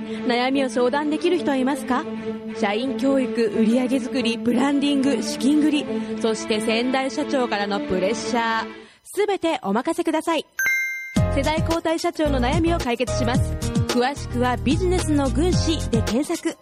悩みを相談できる人はいますか？社員教育売上づくりブランディング資金繰りそして先代社長からのプレッシャー。全てお任せください。世代交代社長の悩みを解決します。詳しくはビジネスの軍師で検索。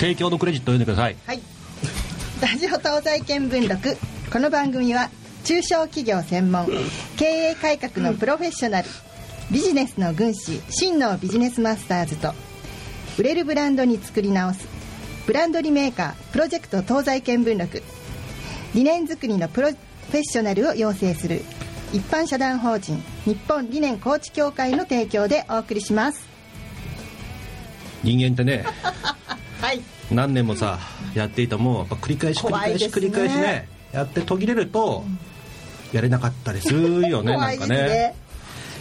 提供のクレジットを読んでください。はい。ラジオ東西見聞録。この番組は中小企業専門経営改革のプロフェッショナルビジネスの軍師真のビジネスマスターズと売れるブランドに作り直すブランドリメーカープロジェクト東西見聞録理念作りのプロフェッショナルを養成する一般社団法人日本理念コーチ協会の提供でお送りします。人間ってねはい。何年もさやっていたもんやっぱ繰り返し繰り返し繰り返しねやって途切れるとやれなかったりするよね 怖ないんかですね。ね。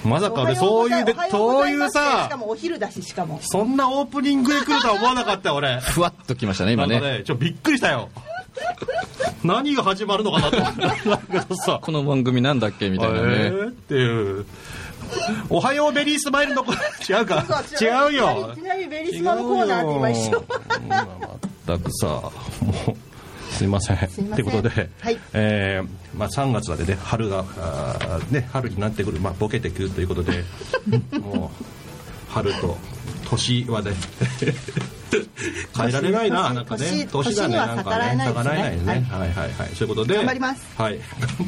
まさか俺そういうでそういうござます。しかさもお昼だししかも。そんなオープニングで来るとは思わなかったよ俺。ふわっときましたね、今ね。ねちょっとびっくりしたよ。何が始まるのかなと。思ったんだけどさこの番組なんだっけみたいなえね。ーっていうおはようベリースマイルの子。違うか。違うよ。いきなりベリスマのコーナーって今一緒全くさもうすいません。すいません。ということで、はい。えーまあ、3月までね春があーね春になってくる、まあ、ボケてくるということで もう春と年はね 変えられないな。年なんかね年年がねなんか逆らえないですね。逆らえないですね。はいはいはい。そういうことで頑張ります。はい。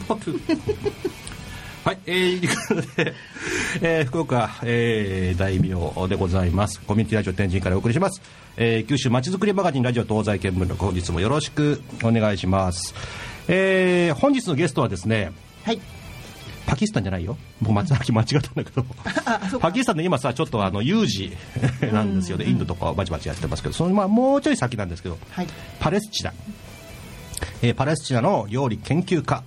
頑張るはい、えー、ということで、えー、福岡、えー、大名でございます。コミュニティラジオ天神からお送りします。えー、九州まちづくりマガジンラジオ東西見聞録、本日もよろしくお願いします。えー、本日のゲストはですね、はいパキスタンじゃないよ。僕、松崎間違ったんだけど、パキスタンで今さ、ちょっとあの、有事なんですよね。インドとかバチバチやってますけど、そのまあ、もうちょい先なんですけど、はいパレスチナ。えーパレスチナの料理研究家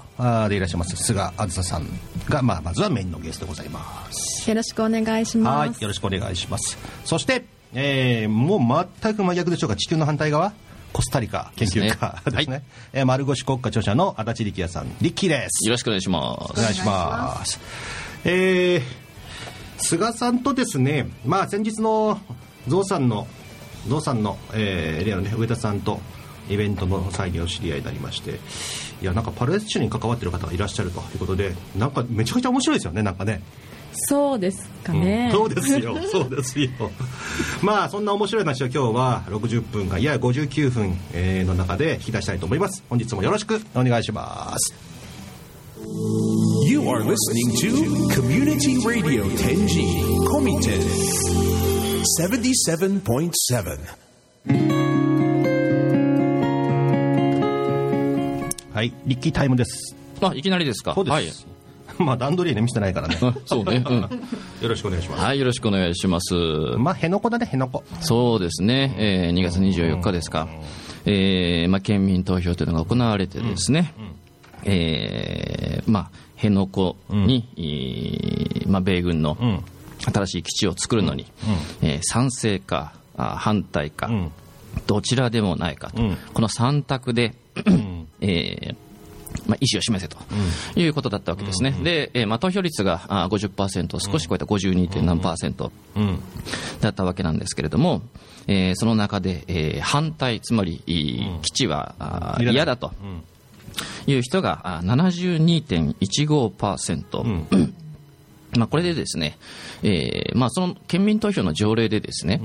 でいらっしゃいます菅あずささんが、まあ、まずはメインのゲストでございます。よろしくお願いします。はいよろしくお願いします。そして、えーもう全く真逆でしょうか、地球の反対側、コスタリカ研究家ですですね。ねえー丸腰国家著者の足立力也さん、リッキーです。よろしくお願いします。お願いします。えー、菅さんとですね、まあ先日のゾウさんの、ゾウさんの、えー、例のね、上田さんとイベントの際にお知り合いになりまして、いや、なんかパレスチナに関わってる方がいらっしゃるということで、なんかめちゃくちゃ面白いですよね、なんかね。そうですかね。うんそうですよ、そうですよ。まあ、そんな面白い話を今日は60分間、いや59分、えーの中で引き出したいと思います。本日もよろしくお願いします。You are listening to Community Radio Tenji Komite 77.7. はい、リッキータイムです。あ、いきなりですか。そうです。はい。まあ、段取りね、見せてないからね。あ そうね。うん。よろしくお願いします。はい、よろしくお願いします。まあ、辺野古だね、辺野古。そうですね。えー2月24日ですか。えーまあ、県民投票というのが行われてですね。えーまあ、辺野古に、えーまあ、米軍のん新しい基地を作るのに、えー賛成かあ反対か、んどちらでもないかと、うんこの3択で、えーまあ、意思を示せということだったわけですね、で、えーまあ、投票率があ50%を少し超えた 52. 何パーセントうん。だったわけなんですけれども、えーその中で、えー反対、つまり、基地は嫌だと。いう人があ72.15%。まあ、これでですね、えーまあ、その県民投票の条例でですね、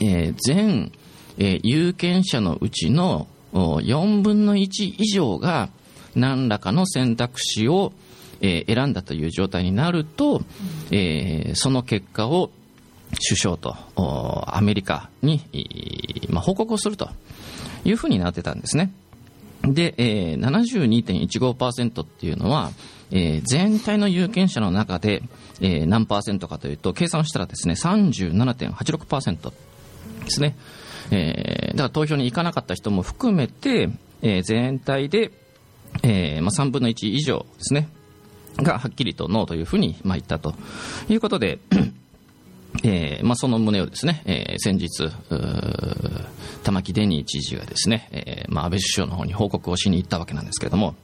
えー全、えー有権者のうちのお4分の1以上が何らかの選択肢を、えー選んだという状態になると、えーその結果を首相とおアメリカに、報告をするというふうになってたんですね。で、えー、72.15%っていうのは、えー全体の有権者の中で、えー何パーセントかというと、計算したらですね、37.86%ですね。えーだから投票に行かなかった人も含めて、えー全体で、えーまあ、3分の1以上ですね、がはっきりとノーというふうに、まあ、言ったということで、えーまあ、その旨をですね、えー先日、玉城デニー知事がですね、えーまあ、安倍首相の方に報告をしに行ったわけなんですけれども、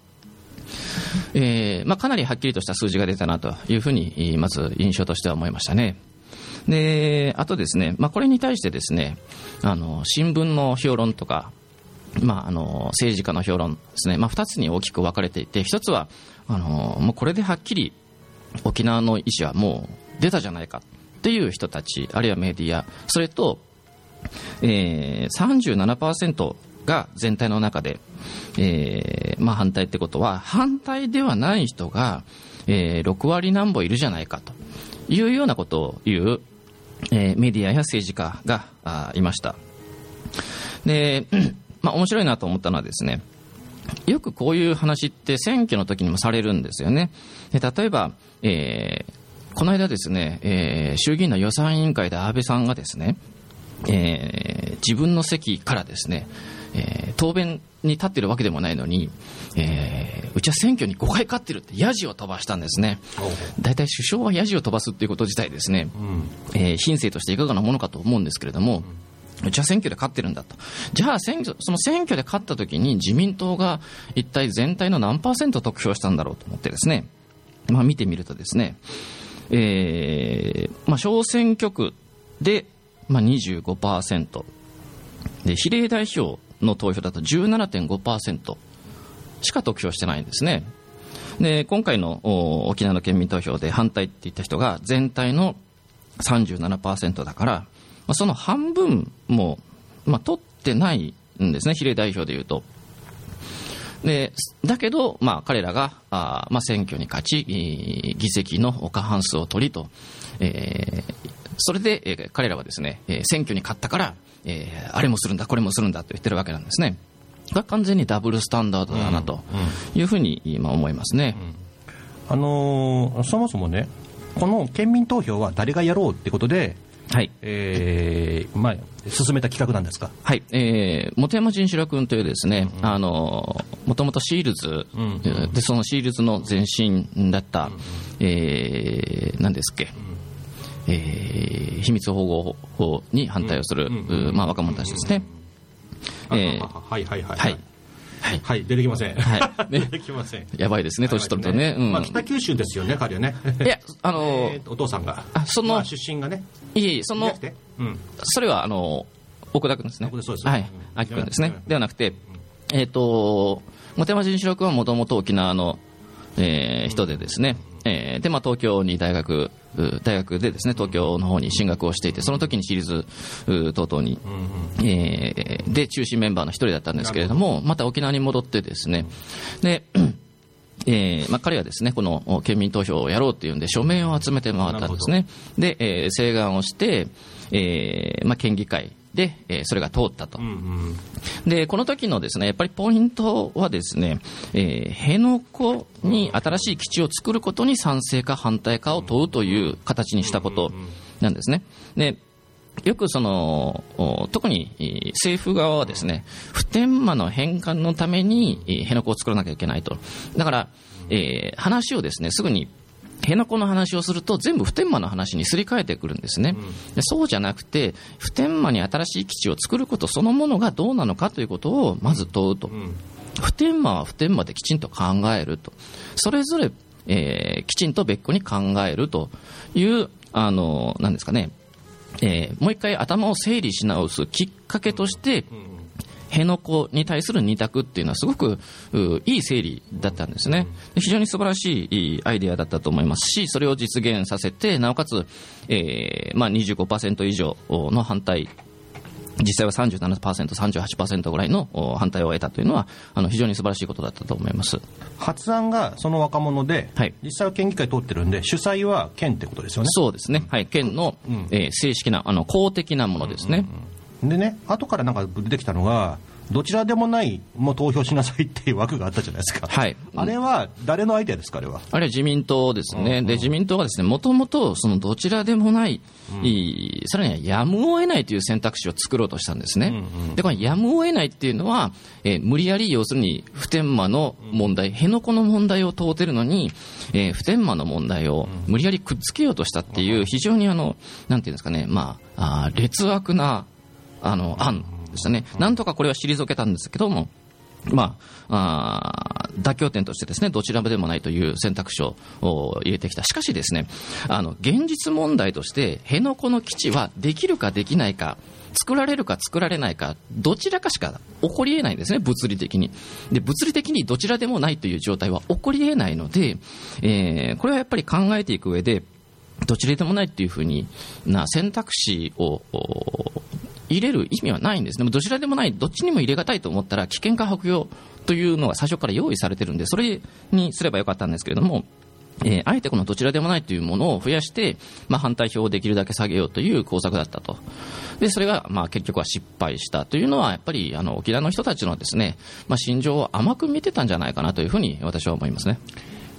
えーまあ、かなりはっきりとした数字が出たなというふうに、まず印象としては思いましたね。で、あとですね、まあ、これに対してですね、あの、新聞の評論とか、まあ、あの、政治家の評論ですね、まあ、二つに大きく分かれていて、一つは、あの、もうこれではっきり沖縄の意思はもう出たじゃないかっていう人たち、あるいはメディア、それと、えー、37%が全体の中で、えーまあ、反対ってことは、反対ではない人が、えー6割なんぼいるじゃないかというようなことを言う、えメディアや政治家があいました。で、まあ、面白いなと思ったのはですね、よくこういう話って選挙の時にもされるんですよね。で例えば、えーこの間ですね、えー衆議院の予算委員会で安倍さんがですね、えー自分の席からですね、えー答弁に立ってるわけでもないのに、えーうちは選挙に5回勝ってるってヤジを飛ばしたんですね。大体首相はヤジを飛ばすっていうこと自体ですね、えー品性としていかがなものかと思うんですけれども、うちは選挙で勝ってるんだと。じゃあ選挙、その選挙で勝った時に自民党が一体全体の何パーセント得票したんだろうと思ってですね、まあ見てみるとですね、えーまあ小選挙区で、まあ、25%で比例代表の投票だと17.5%しか得票してないんですね。で今回の沖縄の県民投票で反対って言った人が全体の37%だから、まあ、その半分も、まあ、取ってないんですね、比例代表でいうと。でだけど、まあ、彼らがあ、まあ、選挙に勝ち、議席の過半数を取りと、えーそれで、えー彼らはですね、え選挙に勝ったから、えーあれもするんだ、これもするんだと言ってるわけなんですね。これは完全にダブルスタンダードだなというふうに今思いますね。あのーそもそもね、この県民投票は誰がやろうってことで、はい。えーまあ、進めた企画なんですか？はい、えー、本山仁志郎君というですね、あの、もともとシールズ、んで、そのシールズの前身だった、えー、何ですっけ、えー秘密保護法に反対をする、まあ、若者たちですね。えーあはいはいはい。はい。はい。はい、出てきません。はい ね出てきません。やばいですね、年取るとね。うん。まあ、北九州ですよね、彼はね。いや、あの、お父さんが。あそのまあ出身がね。いえいえ、そのうん。それは、あの、奥田君ですね。奥田そうですはいうん。秋君ですねうん。ではなくて、えっ、と、本山仁志郎君はもともと沖縄の、えー人でですね、えーで、まあ、東京に大学、う大学でですね、東京の方に進学をしていて、その時に私立う等々に、えーで、中心メンバーの一人だったんですけれども、また沖縄に戻ってですね、で、えーまあ、彼はですね、このお県民投票をやろうっていうんで、署名を集めて回ったんですね。で、えー請願をして、えーまあ、県議会で、えーそれが通ったと。うんうん。で、この時のですね、やっぱりポイントはですね、えー辺野古に新しい基地を作ることに賛成か反対かを問うという形にしたことなんですね。で、よくその、お特にえー政府側はですね、普天間の返還のためにえー辺野古を作らなきゃいけないと。だから、えー話をですね、すぐに辺野古の話をすると全部普天間の話にすり替えてくるんですね、でそうじゃなくて普天間に新しい基地を作ることそのものがどうなのかということをまず問うと、普天間は普天間できちんと考えると。それぞれ、えーきちんと別個に考えるというあのなんですかね、えーもう一回頭を整理し直すきっかけとして、辺野古に対する二択っていうのはすごくういい整理だったんですね。で非常に素晴らしいアイデアだったと思いますし、それを実現させて、なおかつ、えーまあ、25%以上の反対、実際は37%、38%ぐらいのお反対を得たというのは、あの非常に素晴らしいことだったと思います。発案がその若者で、はい実際は県議会通ってるんで、主催は県ってことですよね。そうですね。はい。県の、えー正式な、あの、公的なものですね。でね、後からなんか出てきたのが、どちらでもないもう投票しなさいっていう枠があったじゃないですか、はい。あれは誰のアイデアですか、あれは？あれは自民党ですね、で自民党はですねもともとそのどちらでもない、いいさらにはやむを得ないという選択肢を作ろうとしたんですね、でこのやむを得ないっていうのは、えー無理やり要するに普天間の問題、辺野古の問題を問うてるのに、えー普天間の問題を無理やりくっつけようとしたっていう、非常にあのなんていうんですかね、まあ、あー劣悪なあの案でしたね、なんとかこれは退けたんですけども。まあ、あー妥協点としてですね、どちらでもないという選択肢をお入れてきた。しかしですね、あの、現実問題として、辺野古の基地はできるかできないか、作られるか作られないか、どちらかしか起こり得ないんですね、物理的に。で、物理的にどちらでもないという状態は起こり得ないので、えーこれはやっぱり考えていく上で、どちらでもないっていうふうにな選択肢をお入れる意味はないんですね、どちらでもない、どっちにも入れがたいと思ったら、危険か白用というのが最初から用意されてるんで、それにすればよかったんですけれども、えーあえてこのどちらでもないというものを増やして、まあ、反対票をできるだけ下げようという工作だったと。で、それが、まあ、結局は失敗したというのは、やっぱり、あの、沖縄の人たちのですね、まあ、心情を甘く見てたんじゃないかなというふうに私は思いますね。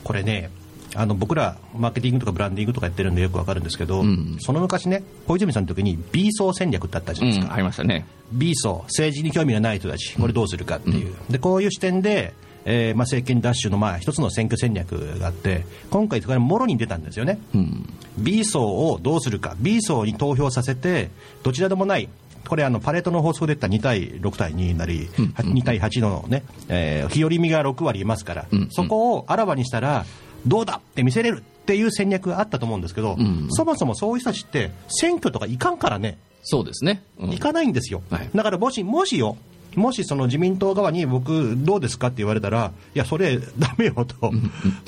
これねあの僕らマーケティングとかブランディングとかやってるんでよくわかるんですけど、ん。その昔ね小泉さんの時に B 層戦略ってあったじゃうないですか、ん、ありましたね。B 層政治に興味がない人たちこれどうするかっていう、でこういう視点で、えーまあ、政権奪取のまあ一つの選挙戦略があって今回それがもろに出たんですよね、うん。B 層をどうするか。B 層に投票させてどちらでもないこれあのパレートの法則で言ったら2対6対2になり、2対8のね、えー日和見が6割いますから、うん。そこをあらわにしたらどうだって見せれるっていう戦略があったと思うんですけど、ん。そもそもそういう人たちって選挙とかいかんからね。そうですね。うん。行かないんですよ、はい。だからもしもしよもしその自民党側に僕、どうですかって言われたら、いや、それ、だめよと、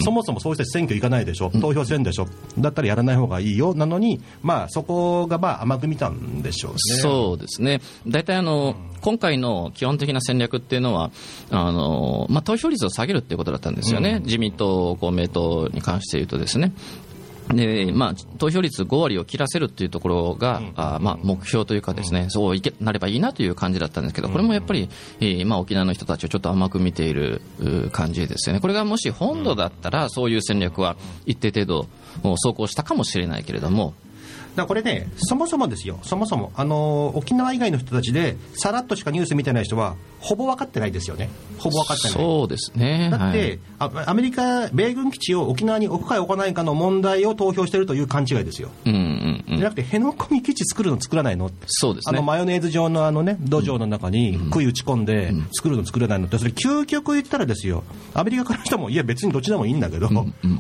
そもそもそういう人たち選挙行かないでしょ、投票せんでしょ、だったらやらない方がいいよ。なのに、まあ、そこがまあ甘く見たんでしょうね。そうですね、大体あの、今回の基本的な戦略っていうのは、あのまあ、投票率を下げるっていうことだったんですよね、自民党、公明党に関して言うとですね。でまあ、投票率5割を切らせるっていうところが、あまあ、目標というかですね、そういけなればいいなという感じだったんですけど、これもやっぱり、えーまあ、沖縄の人たちをちょっと甘く見ているう感じですよね。これがもし本土だったら、そういう戦略は一定程度走行したかもしれないけれども、だこれね、そもそもですよ、そもそも、あの沖縄以外の人たちで、さらっとしかニュース見てない人は、ほぼ分かってないですよね、ほぼ分かってない。そうですね。だって、はい。あアメリカ、米軍基地を沖縄に置くか置かないかの問題を投票しているという勘違いですよ。うんうんうん。じゃなくて、辺野古に基地作るの作らないの。そうですね。あのマヨネーズ状のあのね、土壌の中に杭打ち込んで作るの作らないのって、それ究極言ったらですよ、アメリカからしても、いや別にどっちでもいいんだけど、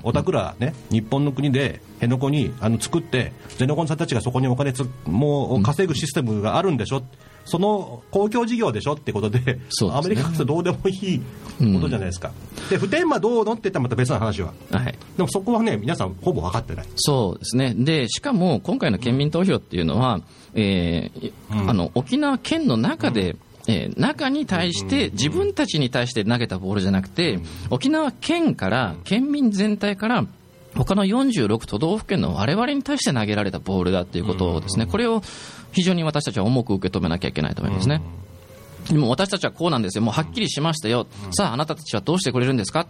おたくらね、日本の国で辺野古にあの作って、ゼノコンさんたちがそこにお金つもう稼ぐシステムがあるんでしょ？その公共事業でしょってことで、ねアメリカからどうでもいいことじゃないですか。で、普天間どうのって言ったらまた別の話は。はいでもそこはね、皆さんほぼ分かってない。そうですね。で、しかも今回の県民投票っていうのは、えーあの、沖縄県の中で、えー中に対して、自分たちに対して投げたボールじゃなくて、沖縄県から、県民全体から、他の46都道府県の我々に対して投げられたボールだっていうことをですね、これを非常に私たちは重く受け止めなきゃいけないと思いますね。でも私たちはこうなんですよ、もうはっきりしましたよ、さあ、あなたたちはどうしてくれるんですか、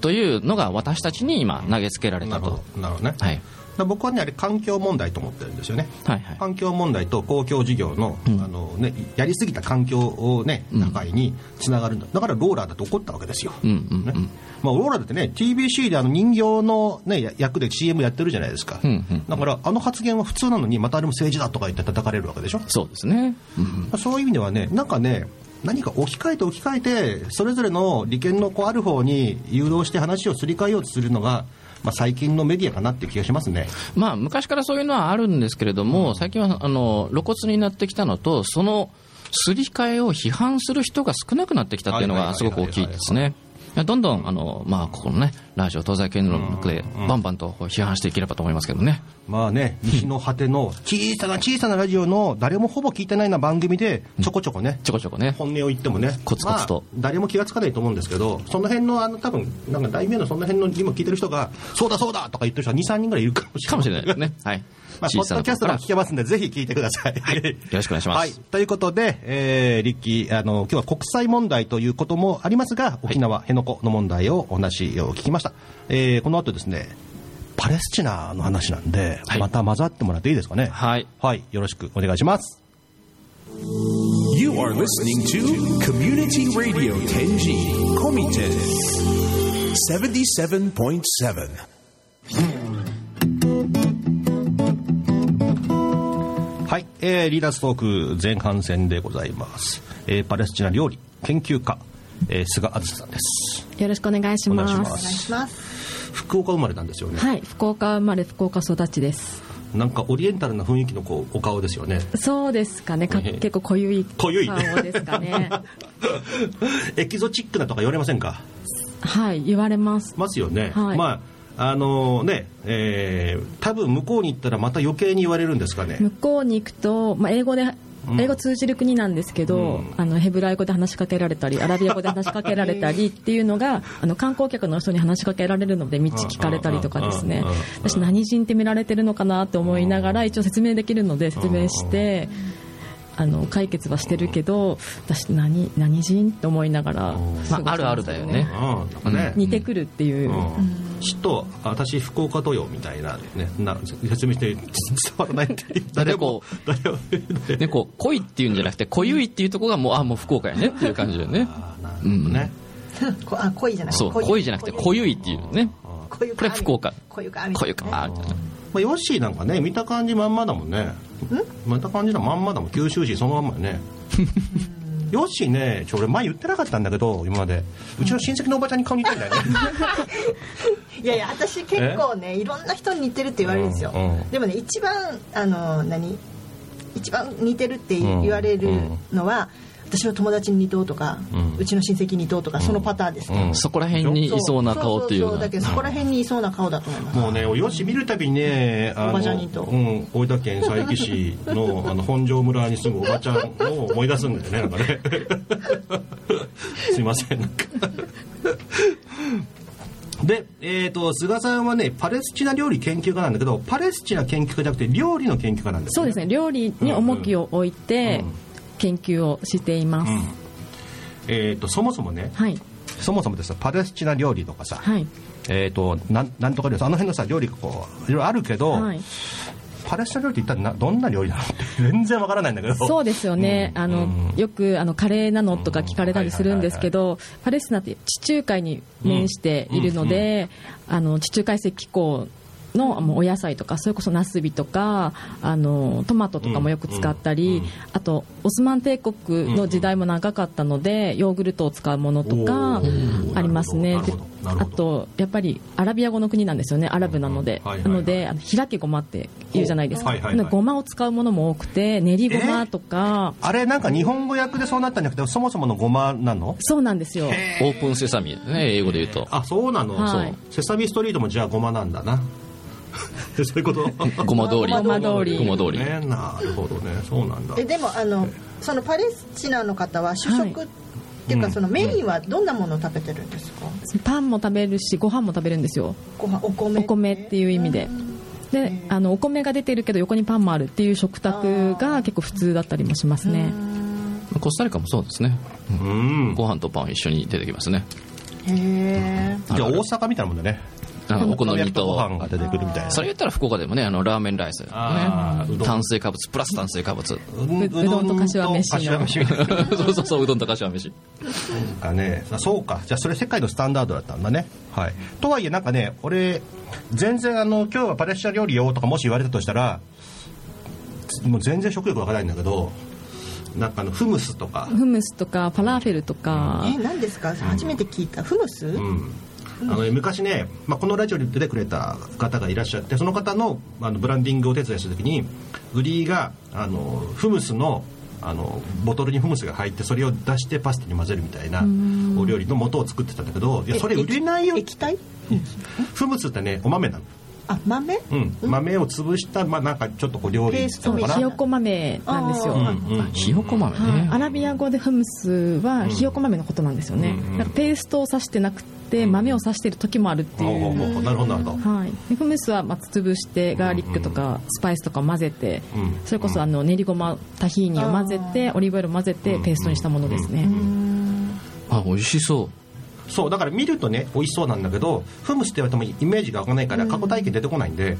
というのが私たちに今、投げつけられたと。なるほどね。はい僕はね、あれ環境問題と思ってるんですよね。はいはい。環境問題と公共事業の,、あのね、やりすぎた環境を、ね、破壊につながるんだ、だからローラーだと怒ったわけですよ、うんうんね。まあ、ローラーだってね TBC であの人形の、ね、や役で CM やってるじゃないですか、うんうんだからあの発言は普通なのにまたあれも政治だとか言って叩かれるわけでしょ、そうですね。うんそういう意味ではねなんかね何か置き換えて置き換えてそれぞれの利権のこうある方に誘導して話をすり替えようとするのが、まあ、最近のメディアかなっていう気がしますね。まあ、昔からそういうのはあるんですけれども、最近はあの露骨になってきたのと、そのすり替えを批判する人が少なくなってきたっていうのがすごく大きいですね。どんどんあの、まあ、ここのね、ラジオ東西圏ので、バンバンと批判していければと思いますけどね。まあね、西の果ての小さな小さなラジオの誰もほぼ聞いてないような番組でちょこちょこね、ちょこちょこね。本音を言ってもね、コツコツとまあ誰も気がつかないと思うんですけど、その辺のあの多分なんか題名のその辺の今聞いてる人が、そうだそうだとか言ってる人は2、3人ぐらいいるかもしれない。かもしれないですね。はい。まあ、ポッドキャストでも聞けますんで、ぜひ聞いてください。はい。よろしくお願いしますはい。ということで、えー、リッキー、あの、今日は国際問題ということもありますが、沖縄、辺野古の問題をお話を聞きました。えー、この後ですね、パレスチナの話なんで、はいまた混ざってもらっていいですかね？はい。はい。よろしくお願いします。You are listening to Community Radio Tenji Komite 77.7. えー、リーダーストーク前半戦でございます。えー、パレスチナ料理研究家、えー、菅あずささんです。よろしくお願いしますお願いします福岡生まれなんですよね。はい福岡生まれ福岡育ちですなんかオリエンタルな雰囲気のこうお顔ですよね。そうですかねかええ結構濃ゆい濃ゆい顔ですかね エキゾチックなとか言われませんか？はい言われますますよね。はいまああのね、えー、多分向こうに行ったらまた余計に言われるんですかね。向こうに行くと、まあ、英語でうん。英語通じる国なんですけど、うん。あのヘブライ語で話しかけられたり アラビア語で話しかけられたりっていうのがあの観光客の人に話しかけられるので道聞かれたりとかですね。うんうんうん私何人って見られてるのかなって思いながら一応説明できるので説明してあの解決はしてるけど私何何人って思いながらまあ、あるあるだよね。うん、なんかね。似てくるっていう、うん、ちょっと私福岡とよみたいなね。な説明して伝わらないって誰こう誰も誰もね、こう、濃いっていうんじゃなくて、濃ゆいっていうところがもう、あ、もう福岡やねっていう感じだよね。なるほどね、こあ濃いじゃない。そう、濃いじゃなくて、濃ゆいっていうね。これ福岡。濃ゆか濃ゆか。みたいなまあ、ヨッシーなんかね見た感じまんまだもんね。見た感じのまんまだもん。九州市そのまんまよね。ヨッシーねちょ俺前言ってなかったんだけど今まで。うちの親戚のおばちゃんに顔似てんだよね。いやいや私結構ねいろんな人に似てるって言われるんですよ、うんうんでもね一番あの何？一番似てるって言われるのは、私の友達に似とうとか、ううんちの親戚に似とうとか、そのパターンですね、うん。そこら辺にいそうな顔っていうそそそだけどそこら辺にいそうな顔だと思います、もうねヨッシー見るたびにねあおばちゃんにと。うん、大分県佐伯市のあの本庄村に住むおばちゃんを思い出すんだよねなんかね。すいませんなんか。で、えー、と菅さんはねパレスチナ料理研究家なんだけどパレスチナ研究家じゃなくて料理の研究家なんですそうですね。料理に重きを置いてうん研究をしています、うん。えー、とそもそもねはい。そもそもでさパレスチナ料理とかさ、はい。えー、となんなんとか料理あの辺のさ料理がこういろいろあるけど、はい。パレスチナ料理って一体などんな料理なのって全然わからないんだけど。そうですよね、あのうん。よくあのカレーなのとか聞かれたりするんですけど、パレスチナって地中海に面しているので、あの地中海石気候のもうお野菜とか、それこそナスビとかあのトマトとかもよく使ったり、うんうんあとオスマン帝国の時代も長かったので、ヨーグルトを使うものとかありますね。あとやっぱりアラビア語の国なんですよね、アラブなので、うんはいはいはい。なのであの開けごまって言うじゃないですか、はいはいはいごまを使うものも多くて練りごまとか、あれなんか日本語訳でそうなったんじゃなくてそもそものごまなの？そうなんですよ。オープンセサミね、英語で言うと。あそうなの、はい。そう。セサミストリートもじゃあごまなんだな そういうこと？ごま通り。ごま通り。ごま通り。ねなるほどね。そうなんだ。えでもあのそのパレスチナの方は主食、はい。っていうかそのメインはどんなものを食べてるんですか、パンも食べるしご飯も食べるんですよ。ご飯お米お米っていう意味で。であのお米が出てるけど横にパンもあるっていう食卓が結構普通だったりもしますね。コスタリカもそうですね。うん。ご飯とパン一緒に出てきますね。へえじゃあ大阪みたいなもんだねお好みとごと。飯が出てくるみたいな。それ言ったら福岡でもね、あの、ラーメンライス。ね。炭水化物、プラス炭水化物。ううどんと柏飯の。柏飯。そうそうそう、うどんと柏飯。かね。あそうか。じゃあそれ世界のスタンダードだったんだね。はい。とはいえなんかね俺全然あの今日はパレスチナ料理よとかもし言われたとしたらもう全然食欲わからないんだけどなんかあのフムスとか。フムスとかファラーフェルとか。え何ですか？初めて聞いた。フムス、うんあのね昔ね、まあ、このラジオに出てくれた方がいらっしゃってその方のあのブランディングをお手伝いするときに売りがあのフムスのあのボトルにフムスが入ってそれを出してパスタに混ぜるみたいなお料理の素を作ってたんだけどいやそれ売れないよ液体？フムスってねお豆なの。あ豆？うん、豆を潰した、まあ、なんかちょっとこう料理ペースト。なのか。なひよこ豆なんですよ、うんあうん。ひよこ豆。はいねアラビア語でフムスはひよこ豆のことなんですよね、うんなんかペーストを指してなくて豆を指してる時もあるっていう、ほうほうほうなるほどなるほど。はい、でフムスはまあ潰してガーリックとかスパイスとかを混ぜて、うん。それこそあの練りごまタヒーニを混ぜてオリーブオイルを混ぜてペーストにしたものですね、あ美味しそう。そうだから見るとね美味しそうなんだけどフムスって言われてもイメージが湧かないから過去体験出てこないんで、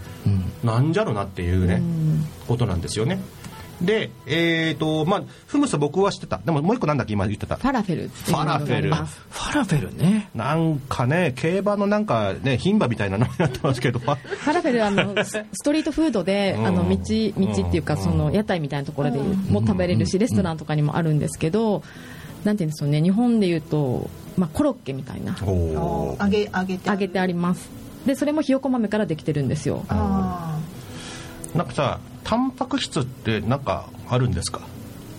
なんじゃろなっていうね、ことなんですよねでえっ、とまあフムスは僕は知ってた。でももう一個なんだっけ今言ってた。ファラフェルっていうものがあります。ファラフェル。ね。なんかね競馬のなんかね牝馬みたいなのになってますけど。ファラフェルはあの スストリートフードでうん。あの道道っていうかその屋台みたいなところでも食べれるしレストランとかにもあるんですけどなんていうんですよね日本でいうとまあコロッケみたいな。揚げ揚げて。揚げてあります。でそれもひよこ豆からできてるんですよ。あなんかさタンパク質ってなんかあるんですか？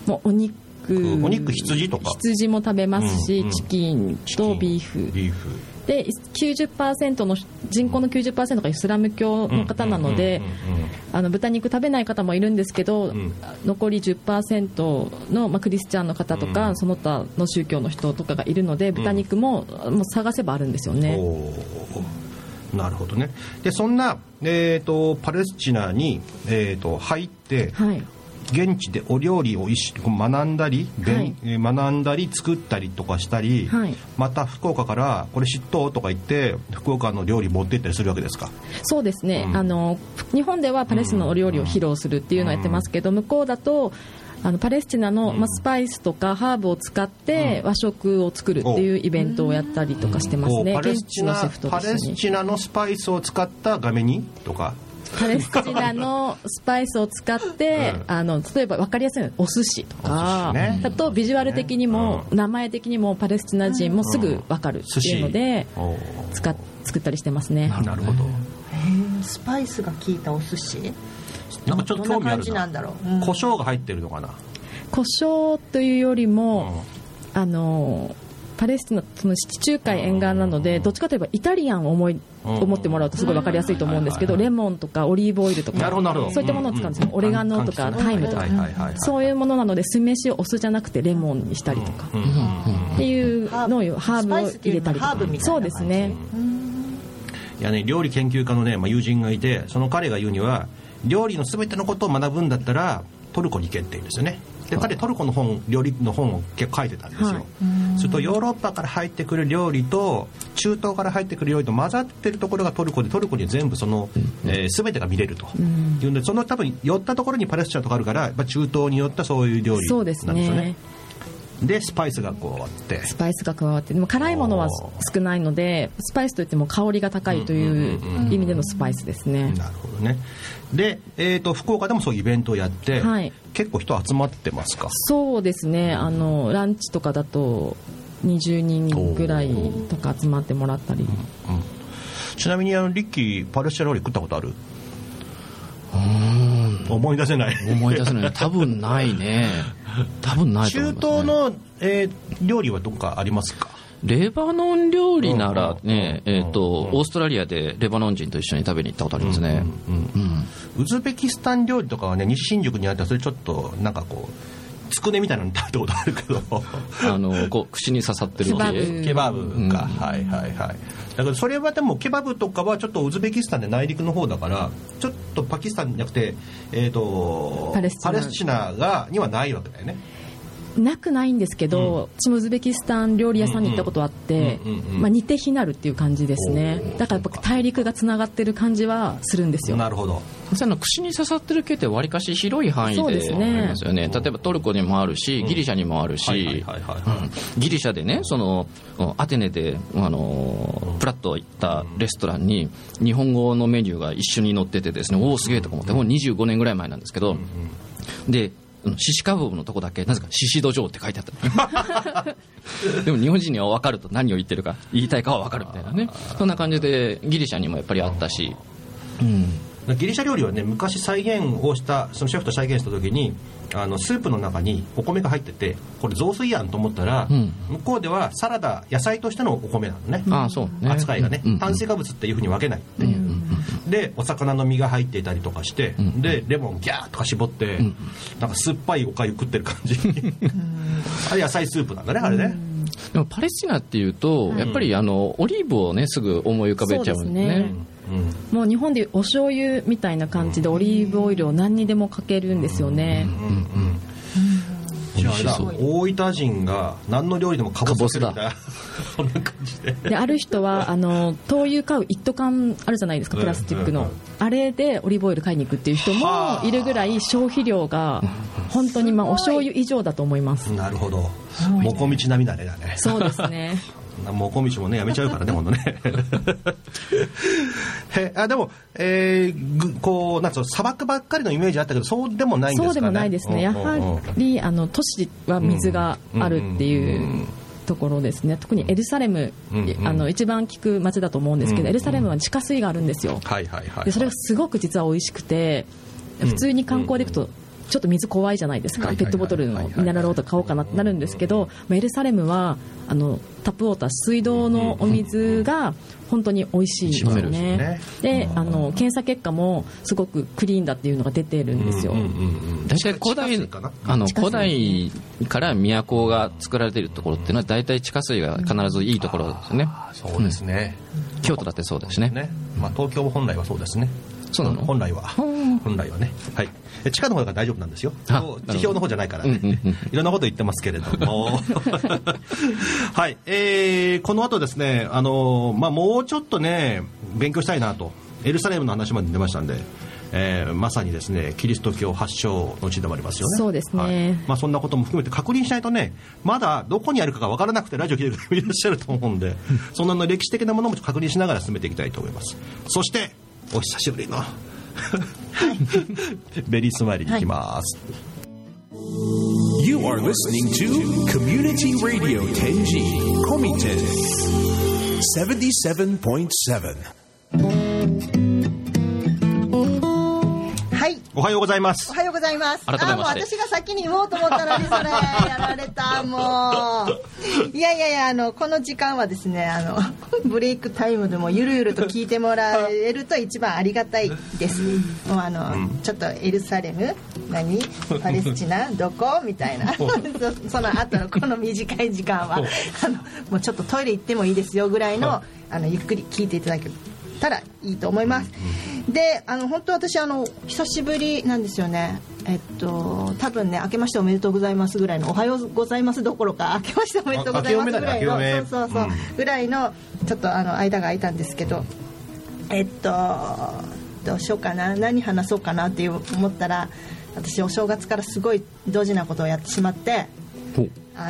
もうお肉。お肉羊とか？羊も食べますし、うんうん。チキンとビーフ。ビーフ。で90%の人口の90%がイスラム教の方なので豚肉食べない方もいるんですけど、ん。残り10%の、まあ、クリスチャンの方とか、うん。その他の宗教の人とかがいるので豚肉も,、もう探せばあるんですよね。なるほどね。でそんな、えー、とパレスチナに、えー、と入ってはい。現地でお料理を一学んだり、はい。えー学んだり作ったりとかしたり、はい。また福岡からこれ知っとうとか言って福岡の料理持ってったりするわけですか？そうですね、うん。あの日本ではパレスチナのお料理を披露するっていうのをやってますけど、向こうだとあのパレスチナの、まあ、スパイスとかハーブを使って和食を作るっていうイベントをやったりとかしてますね、パレ現スチナ地のシェフとパレスチナのスパイスを使った画面にとか。パレスチナのスパイスを使って、うん。あの例えば分かりやすいのはお寿司とか。司ね。だとビジュアル的にも、名前的にもパレスチナ人もすぐ分かるっていうので、おー使っ作ったりしてますね。なるほど。ースパイスが効いたお寿司？なんかちょっとどんな感じ興味あるななんだろう、うん。胡椒が入ってるのかな、胡椒というよりも、あのパレスチナその地中海沿岸なのでどっちかといえばイタリアンを思いうん。思ってもらうとすごい分かりやすいと思うんですけどレモンとかオリーブオイルとかなるほどそういったものを使うんですよ。うん。オレガノとかタイムとか。そういうものなので酢飯をお酢じゃなくてレモンにしたりとか。うん。うん。うん。っていうのをハーブを入れたりとか。そうですね。いやね料理研究家のね、まあ、友人がいてその彼が言うには料理の全てのことを学ぶんだったらトルコに行けって言うんですよね。で彼トルコの本料理の本を結構書いてたんですよ、はい。するとヨーロッパから入ってくる料理と中東から入ってくる料理と混ざってるところがトルコでトルコに全部その、えー全てが見れると。いうんでその多分寄ったところにパレスチナとかあるからやっぱ中東によったそういう料理なんですよね。ねでスパイスがこうあって。スパイスが加わって。でも辛いものは少ないのでスパイスといっても香りが高いという意味でのスパイスですね。なるほどね。で、えー、と福岡でもそういうイベントをやって、はい。結構人集まってますか？そうですね。あのランチとかだと20人ぐらいとか集まってもらったり。ちなみにあのリッキーパレスチナ料理食ったことある？思い出せない。思い出せない。多分ないね。多分ないと思中東の、えー料理はどっかありますか？レバノン料理ならね、えっ、と、うんオーストラリアでレバノン人と一緒に食べに行ったことありますね。うんウズベキスタン料理とかはね西新宿にあったらそれちょっとなんかこうつくねみたいなの食べたことあるけど。あの、こう、口に刺さってるケバブ。系ケバブか、はいはいはい。だけどそれはでもケバブとかはちょっとウズベキスタンで内陸の方だからちょっとパキスタンじゃなくてえっ、とパレスチナ。チナがにはないわけだよね。なくないんですけど、私もウズベキスタン料理屋さんに行ったことあって、うんうんうんうん。まあ、似て非なるっていう感じですね。だからやっぱ大陸がつながってる感じはするんですよ。なるほどその串に刺さってる系ってわりかし広い範囲でありますよね。例えばトルコにもあるし、ギリシャにもあるし、ギリシャでね、その、アテネで、あの、プラッと行ったレストランに、日本語のメニューが一緒に載っててですね、おお、すげえとか思って、もう25年ぐらい前なんですけど、で、シシカブのとこだけ、なぜかシシド城って書いてあった。でも日本人には分かると何を言ってるか、言いたいかは分かるみたいなね。そんな感じで、ギリシャにもやっぱりあったし、うん。ギリシャ料理はね昔再現をしたそのシェフと再現した時にあのスープの中にお米が入っててこれ雑炊やんと思ったら、うん。向こうではサラダ野菜としてのお米なのね、ああ、そうね。扱いがね、うん。うん。炭水化物っていうふうに分けないっていう、でお魚の身が入っていたりとかして、でレモンギャーとか絞って、なんか酸っぱいおかゆ食ってる感じ あれ野菜スープなんだねあれね、でもパレスチナっていうと、やっぱりあのオリーブをねすぐ思い浮かべちゃうんでね。そもう日本でいうお醤油みたいな感じでオリーブオイルを何にでもかけるんですよね、じゃあ大分人が何の料理でもかぼすみたいな。そんな感じで。である人はあの灯油買う一斗缶あるじゃないですかプラスチックの、うんうんあれでオリーブオイル買いに行くっていう人もはあ。いるぐらい消費量が本当にまあお醤油以上だと思います。なるほど。もこみち並みだねだねそうですねもこみちもねやめちゃうからね今度ね。へあでも、えーぐこうなんつうの砂漠ばっかりのイメージあったけどそうでもないんですかね？そうでもないですね、やはりあの都市は水があるっていうところですね、特にエルサレム、うんうん。あの一番聞く街だと思うんですけど、うんうんエルサレムは地下水があるんですよ、はいはいはいでそれがすごく実は美味しくて、普通に観光で行くと、ちょっと水怖いじゃないですか、はいペットボトルのミネラルウォーター買おうかなってなるんですけど、まあエルサレムはあのタップウォーター、水道のお水が本当に美味しいんですよね。ね。であの検査結果もすごくクリーンだっていうのが出てるんですよ。大体古代あの古代から都が作られているところっていうのは大体地下水が必ずいいところですよね、あそうですね、京都だってそうだしね。ね。まあ、東京も本来はそうですねそうなの？本来は。本来はね。はい。え地下の方が大丈夫なんですよ。地表の方じゃないからね。うんうんうんいろんなこと言ってますけれども。はい。えー、この後ですねあのまあもうちょっとね勉強したいなと。エルサレムの話まで出ましたんでえーまさにですねキリスト教発祥の地でもありますよね。そうですね。はい。まあ、そんなことも含めて確認しないとねまだどこにあるかが分からなくてラジオ聞いてる方もいらっしゃると思うんで そんなの歴史的なものも確認しながら進めていきたいと思います。そしてお久しぶりのベリースマイルに行きます、You are listening to Community Radio Tenji Komiten 77.7. はいおはようございます。おはようございます。改めまして。あもう私が先に言おうと思ったのにそれやられたもう。いやいやいやあのこの時間はですねあのブレイクタイムでもゆるゆると聞いてもらえると一番ありがたいです。もうあの、ちょっとエルサレム何？パレスチナ？どこ？みたいな。そその後のこの短い時間は。あのもうちょっとトイレ行ってもいいですよぐらいのあのゆっくり聞いていただけたらいいと思います。であの本当私あの久しぶりなんですよね。えっと多分ね明けましておめでとうございますぐらいのおはようございますどころか明けましておめでとうございますぐらいのそうそうそう、うん。ぐらいのちょっとあの間が空いたんですけどえっとどうしようかな何話そうかなって思ったら私お正月からすごいドジなことをやってしまって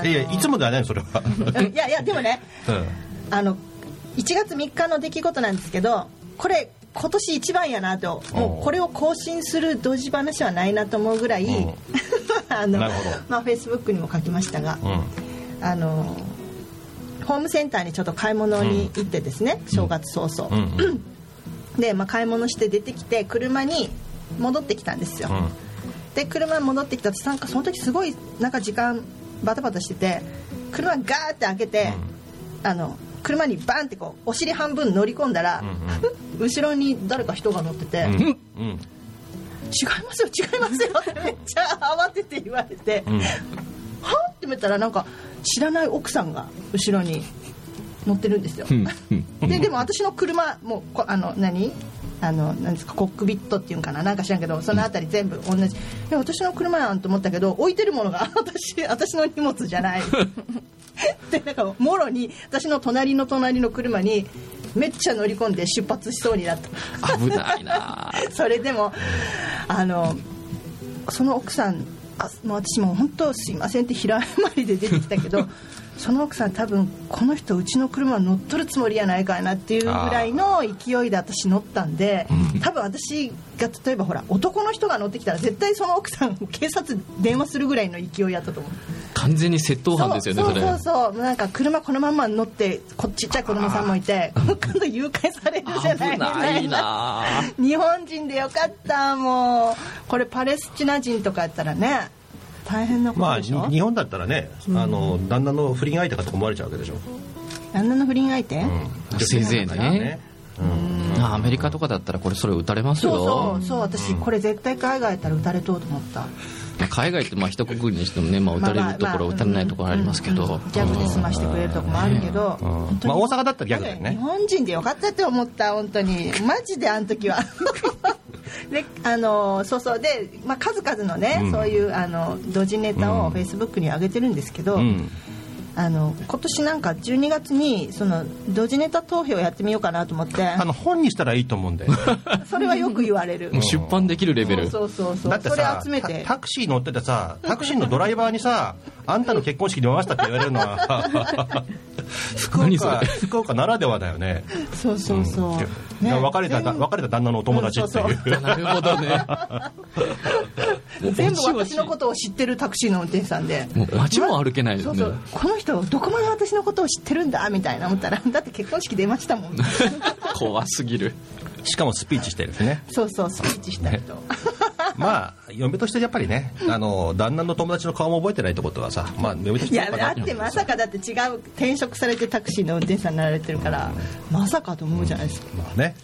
いやいつもではないのそれは、いやいやでもねうん。あの1月3日の出来事なんですけどこれ今年一番やなと。もうこれを更新するドジ話はないなと思うぐらい、うん。あのまあフェイスブックにも書きましたが、うん。あのホームセンターにちょっと買い物に行ってですね、正月早々、うんうん。で、まあ、買い物して出てきて車に戻ってきたんですよ、うん。で車に戻ってきた私なんかその時すごいなんか時間バタバタしてて車ガーって開けて、あの車にバンってこうお尻半分乗り込んだら、後ろに誰か人が乗ってて、うん。違いうん。ますよ違いますよって めっちゃ慌てて言われて、うん。はあって見たらなんか知らない奥さんが後ろに乗ってるんですよ、ででも私の車もうこあの何？あのなんですかコックビットっていうんかな？なんか知らんけどその辺り全部同じ「え私の車やん」と思ったけど置いてるものが私私の荷物じゃない でなんかもろに私の隣の隣の車にめっちゃ乗り込んで出発しそうになった。危ないな。それでもあのその奥さんあもう私も本当すいませんって平謝りで出てきたけど その奥さん多分この人うちの車乗っ取るつもりやないかいなっていうぐらいの勢いで私乗ったんで多分私が例えばほら男の人が乗ってきたら絶対その奥さん警察電話するぐらいの勢いやったと思う。完全に窃盗犯ですよねそうれ。そそうそうなんか車このまま乗ってこちっちゃい子供さんもいて今度誘拐されるじゃない危ないな。日本人でよかったもう。これパレスチナ人とかやったらね大変なこまあとでしょ、日本だったらね、あの旦那の不倫相手かと思われちゃうわけでしょ、旦那の不倫相手、うん。せいぜいね。うん。まあアメリカとかだったらこれそれ打たれますそうよそうそう私これ絶対海外やったら打たれとうと思った。まあ海外ってまあ一括りにしてもね、まあ、打たれるところ、打たれないところありますけど、ギャグで済ましてくれるとこもあるけど、まあ大阪だったらギャグだよね。日本人でよかったって思った本当に。マジであの時はであのそうそう。で、まあ、数々のね、うん。そういうあの同時ネタうん。をフェイスブックに上げてるんですけど、うん。あの今年なんか12月にその同時ネタ投票やってみようかなと思って。あの本にしたらいいと思うんで それはよく言われる。もう出版できるレベル。そうそうそう。それだってさ集めて。タタクシー乗っててさタクシーのドライバーにさあんたの結婚式出ましたって言われるのは 福岡福岡ならではだよね。そうそうそう、うん別れた全別れた旦那のお友達っていう,、うんそう。なるほどね。全部私のことを知ってるタクシーの運転手さんで。もう街も歩けないですね。そうそう。この人どこまで私のことを知ってるんだみたいな思ったらだって結婚式出ましたもん。怖すぎる。しかもスピーチしてですね。そうそうスピーチした人、まあ嫁としてやっぱりねあの旦那の友達の顔も覚えてないってことはさまあ嫁としいやてやっぱだってまさかだって違う転職されてタクシーの運転手さんになられてるからまさかと思うじゃないですか。まあね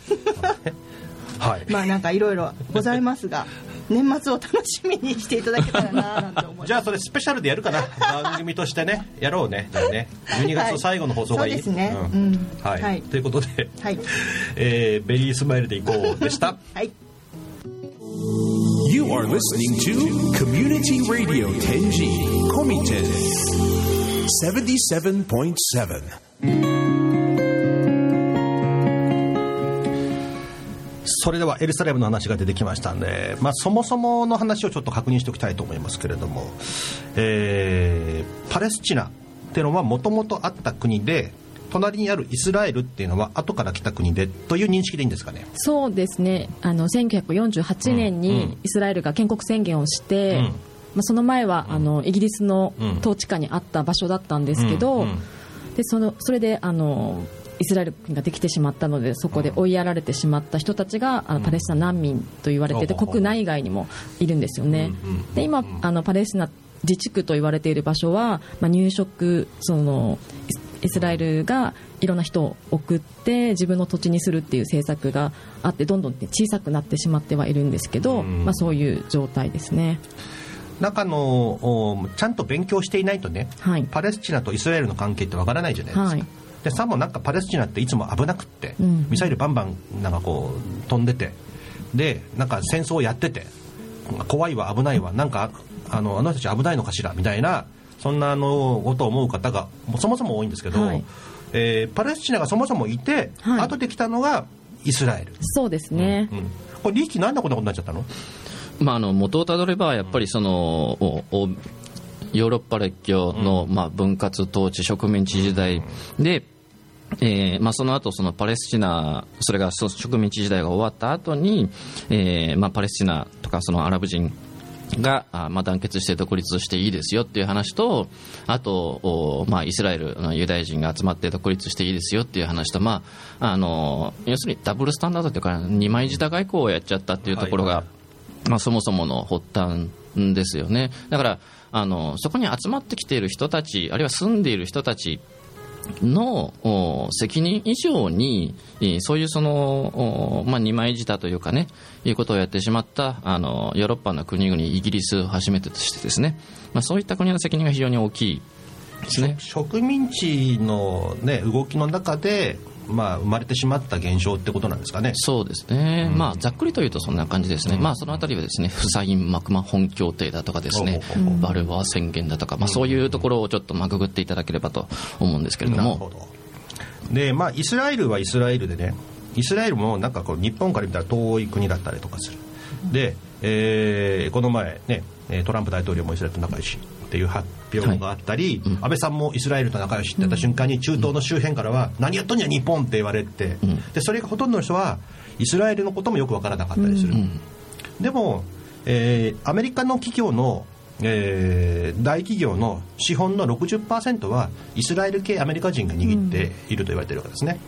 はい。まあなんかいろいろございますが 年末を楽しみにしていただけたらななんて思います。じゃあそれスペシャルでやるかな。番組としてね。やろうね。じゃあね。12月の最後の放送がいい、はい。そうですね。うん。うん。はい、はい。ということで、はい。えーベリースマイルでいこうでした。はい。You are listening to Community Radio Tenji Komite 77.7. それではエルサレムの話が出てきましたんで、まあ、そもそもの話をちょっと確認しておきたいと思いますけれども、えーパレスチナっていうのはもともとあった国で隣にあるイスラエルっていうのは後から来た国でという認識でいいんですかね？そうですね。あの1948年うんうん。にイスラエルが建国宣言をして、うん。まあ、その前はあのイギリスの統治下にあった場所だったんですけど、うん。うん。でそのそれであのイスラエル国ができてしまったのでそこで追いやられてしまった人たちがあのパレスチナ難民と言われててうん国内外にもいるんですよね。で今あのパレスチナ自治区と言われている場所は、まあ、入植そのイスラエルがいろんな人を送って自分の土地にするっていう政策があってどんどんね小さくなってしまってはいるんですけど、うん。まあ、そういう状態ですね。中のおちゃんと勉強していないとね、はい。パレスチナとイスラエルの関係ってわからないじゃないですか、はいでさもなんかパレスチナっていつも危なくって、うん。ミサイルバンバンなんかこう飛んでて。でなんか戦争をやってて怖いわ危ないわなんかあのあの人たち危ないのかしらみたいなそんなあのことを思う方がもうそもそも多いんですけど、はい。えーパレスチナがそもそもいて、はい。後で来たのがイスラエル、そうですね、うんこれリーキなんでこんなことになっちゃったの？まあ、あの元をたどればやっぱりその、おおヨーロッパ列強の、まあ、分割統治植民地時代。で、えーまあ、その後そのパレスチナそれがそ植民地時代が終わった後に、えーまあ、パレスチナとかそのアラブ人が、あまあ、団結して独立していいですよっていう話とあと、おまあ、イスラエルのユダヤ人が集まって独立していいですよっていう話と、まあ、あの要するにダブルスタンダードというか二枚舌外交をやっちゃったっていうところが、はい。まあ、そもそもの発端ですよね。だからあのそこに集まってきている人たちあるいは住んでいる人たちの責任以上にそういうその、まあ、二枚舌というかねいうことをやってしまったあのヨーロッパの国々イギリスをはじめてとしてですね、まあ、そういった国の責任が非常に大きいですね。植民地の、ね、動きの中で、まあ、生まれてしまった現象ってことなんですかね。そうですね、まあ、ざっくりと言うとそんな感じですね、まあ、そのあたりはですねフサイン・マクマ本協定だとかですね。ほうほうほうバルワー宣言だとか、まあ、そういうところをちょっとまあググっていただければと思うんですけれども。で、まあ、イスラエルはイスラエルでねイスラエルもなんかこう日本から見たら遠い国だったりとかする。で、えーこの前ねえートランプ大統領もイスラエルと仲良しっていう発表があったり、安倍さんもイスラエルと仲良しって言った瞬間に中東の周辺からは何やっとんや日本って言われて、でそれがほとんどの人はイスラエルのこともよく分からなかったりする、でも、えーアメリカの企業の、えー大企業の資本の60%はイスラエル系アメリカ人が握っていると言われているわけですね。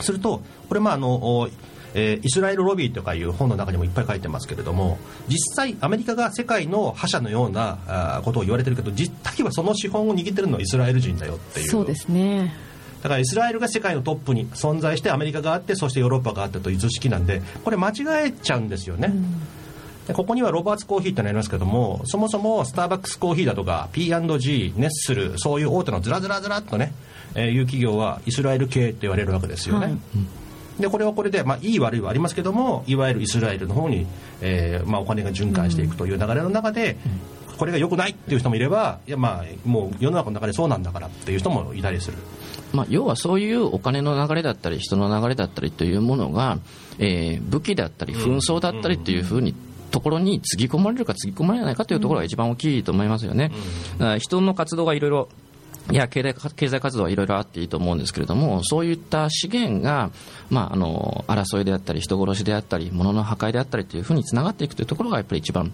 するとこれまああの、おえーイスラエルロビーとかいう本の中にもいっぱい書いてますけれども実際アメリカが世界の覇者のようなあーことを言われてるけど実態はその資本を握ってるのはイスラエル人だよっていう。そうですね。だからイスラエルが世界のトップに存在してアメリカがあってそしてヨーロッパがあってという図式なんでこれ間違えちゃうんですよね、でここにはロバーツコーヒーってのありますけどもそもそもスターバックスコーヒーだとか P&G ネッスルそういう大手のずらずらずらっとね、えーいう企業はイスラエル系って言われるわけですよね、はいでこれはこれで、まあ、いい悪いはありますけどもいわゆるイスラエルの方に、えーまあ、お金が循環していくという流れの中で、これが良くないっていう人もいればいや、まあ、もう世の中の中でそうなんだからっていう人もいたりする。まあ、要はそういうお金の流れだったり人の流れだったりというものが、えー武器だったり紛争だったりというふうにところにつぎ込まれるかつぎ込まれないかというところが一番大きいと思いますよね。人の活動がいろいろいや経済経済活動はいろいろあっていいと思うんですけれども、そういった資源が、まあ、あの争いであったり、人殺しであったり、物の破壊であったりというふうにつながっていくというところがやっぱり一番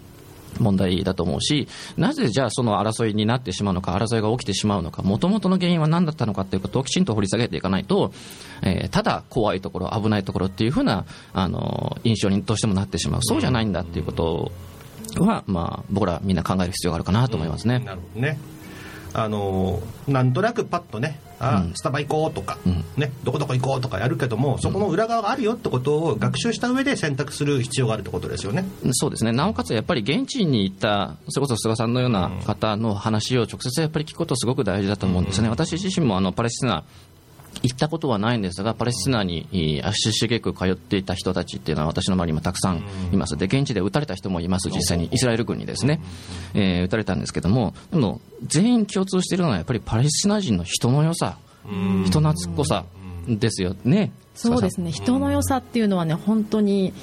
問題だと思うし、なぜじゃあその争いになってしまうのか、争いが起きてしまうのか、もともとの原因は何だったのかということをきちんと掘り下げていかないと、えーただ怖いところ、危ないところっていうふうなあの印象にどうしてもなってしまう、そうじゃないんだっていうことは、まあ、僕らみんな考える必要があるかなと思いますね。なるほどね。あのなんとなくパッとねあ、うん。スタバ行こうとか、うん。ね、どこどこ行こうとかやるけどもそこの裏側があるよってことを学習した上で選択する必要があるってことですよね。そうですね、なおかつやっぱり現地に行った、それこそ菅さんのような方の話を直接やっぱり聞くこと、すごく大事だと思うんですね、私自身もあのパレスチナ、行ったことはないんですが、パレスチナにえー足しげく通っていた人たちっていうのは、私の周りにもたくさんいます、で現地で撃たれた人もいます、実際にイスラエル軍にですね、えー撃たれたんですけども、でも全員共通しているのは、やっぱりパレスチナ人の人の良さ、人懐っこさですよね。そうですね。人の良さっていうのはね本当に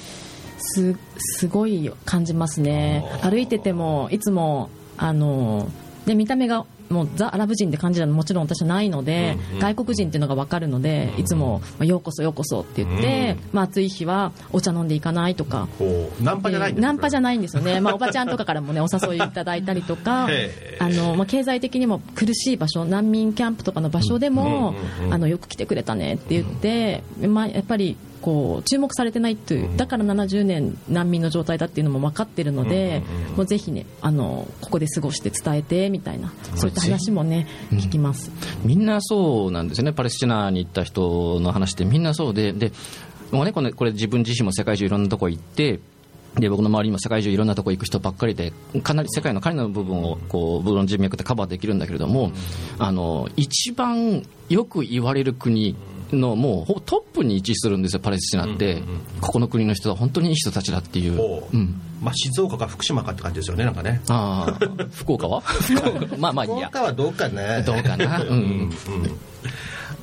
すすごい感じますね。歩いててもいつもあので見た目がもうザ・アラブ人って感じなのもちろん私はないので、外国人っていうのが分かるので、いつも、まあようこそようこそって言って、まあ、暑い日はお茶飲んでいかないとか、ナンパじゃないんだナンパじゃいないんですよね、まあ、おばちゃんとかからも、ね、お誘いいただいたりとかあの、まあ、経済的にも苦しい場所難民キャンプとかの場所でも、うんうんうん。あのよく来てくれたねって言って、まあ、やっぱりこう注目されてないというだから70年難民の状態だっていうのも分かってるので、もうぜひねあのここで過ごして伝えてみたいなそういった話もね聞きます。みんなそうなんですよね、パレスチナに行った人の話ってみんなそうで、でもうね、これこれ自分自身も世界中いろんなとこ行って、で僕の周りにも世界中いろんなとこ行く人ばっかりで、かなり世界のかなりの部分をこう部分の人脈でカバーできるんだけれども、あの一番よく言われる国のもうトップに位置するんですよ、パレスチナって、ここの国の人は本当にいい人たちだっていう。おう。うん。まあ、静岡か福島かって感じですよねなんかね。あー。福岡は？まあまあいいや。福岡はどうかね。どうかな、うんうん、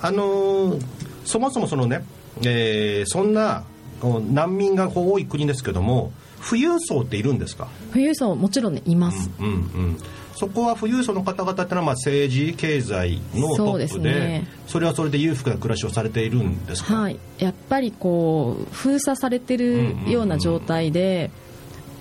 あのーそもそもそのね、えーそんなこう難民が多い国ですけども富裕層っているんですか、富裕層もちろん、ね、います、うんうん、そこは富裕層の方々ってのはまあ政治経済のトップでね。それはそれで裕福な暮らしをされているんですか、はい、やっぱりこう封鎖されてるような状態で、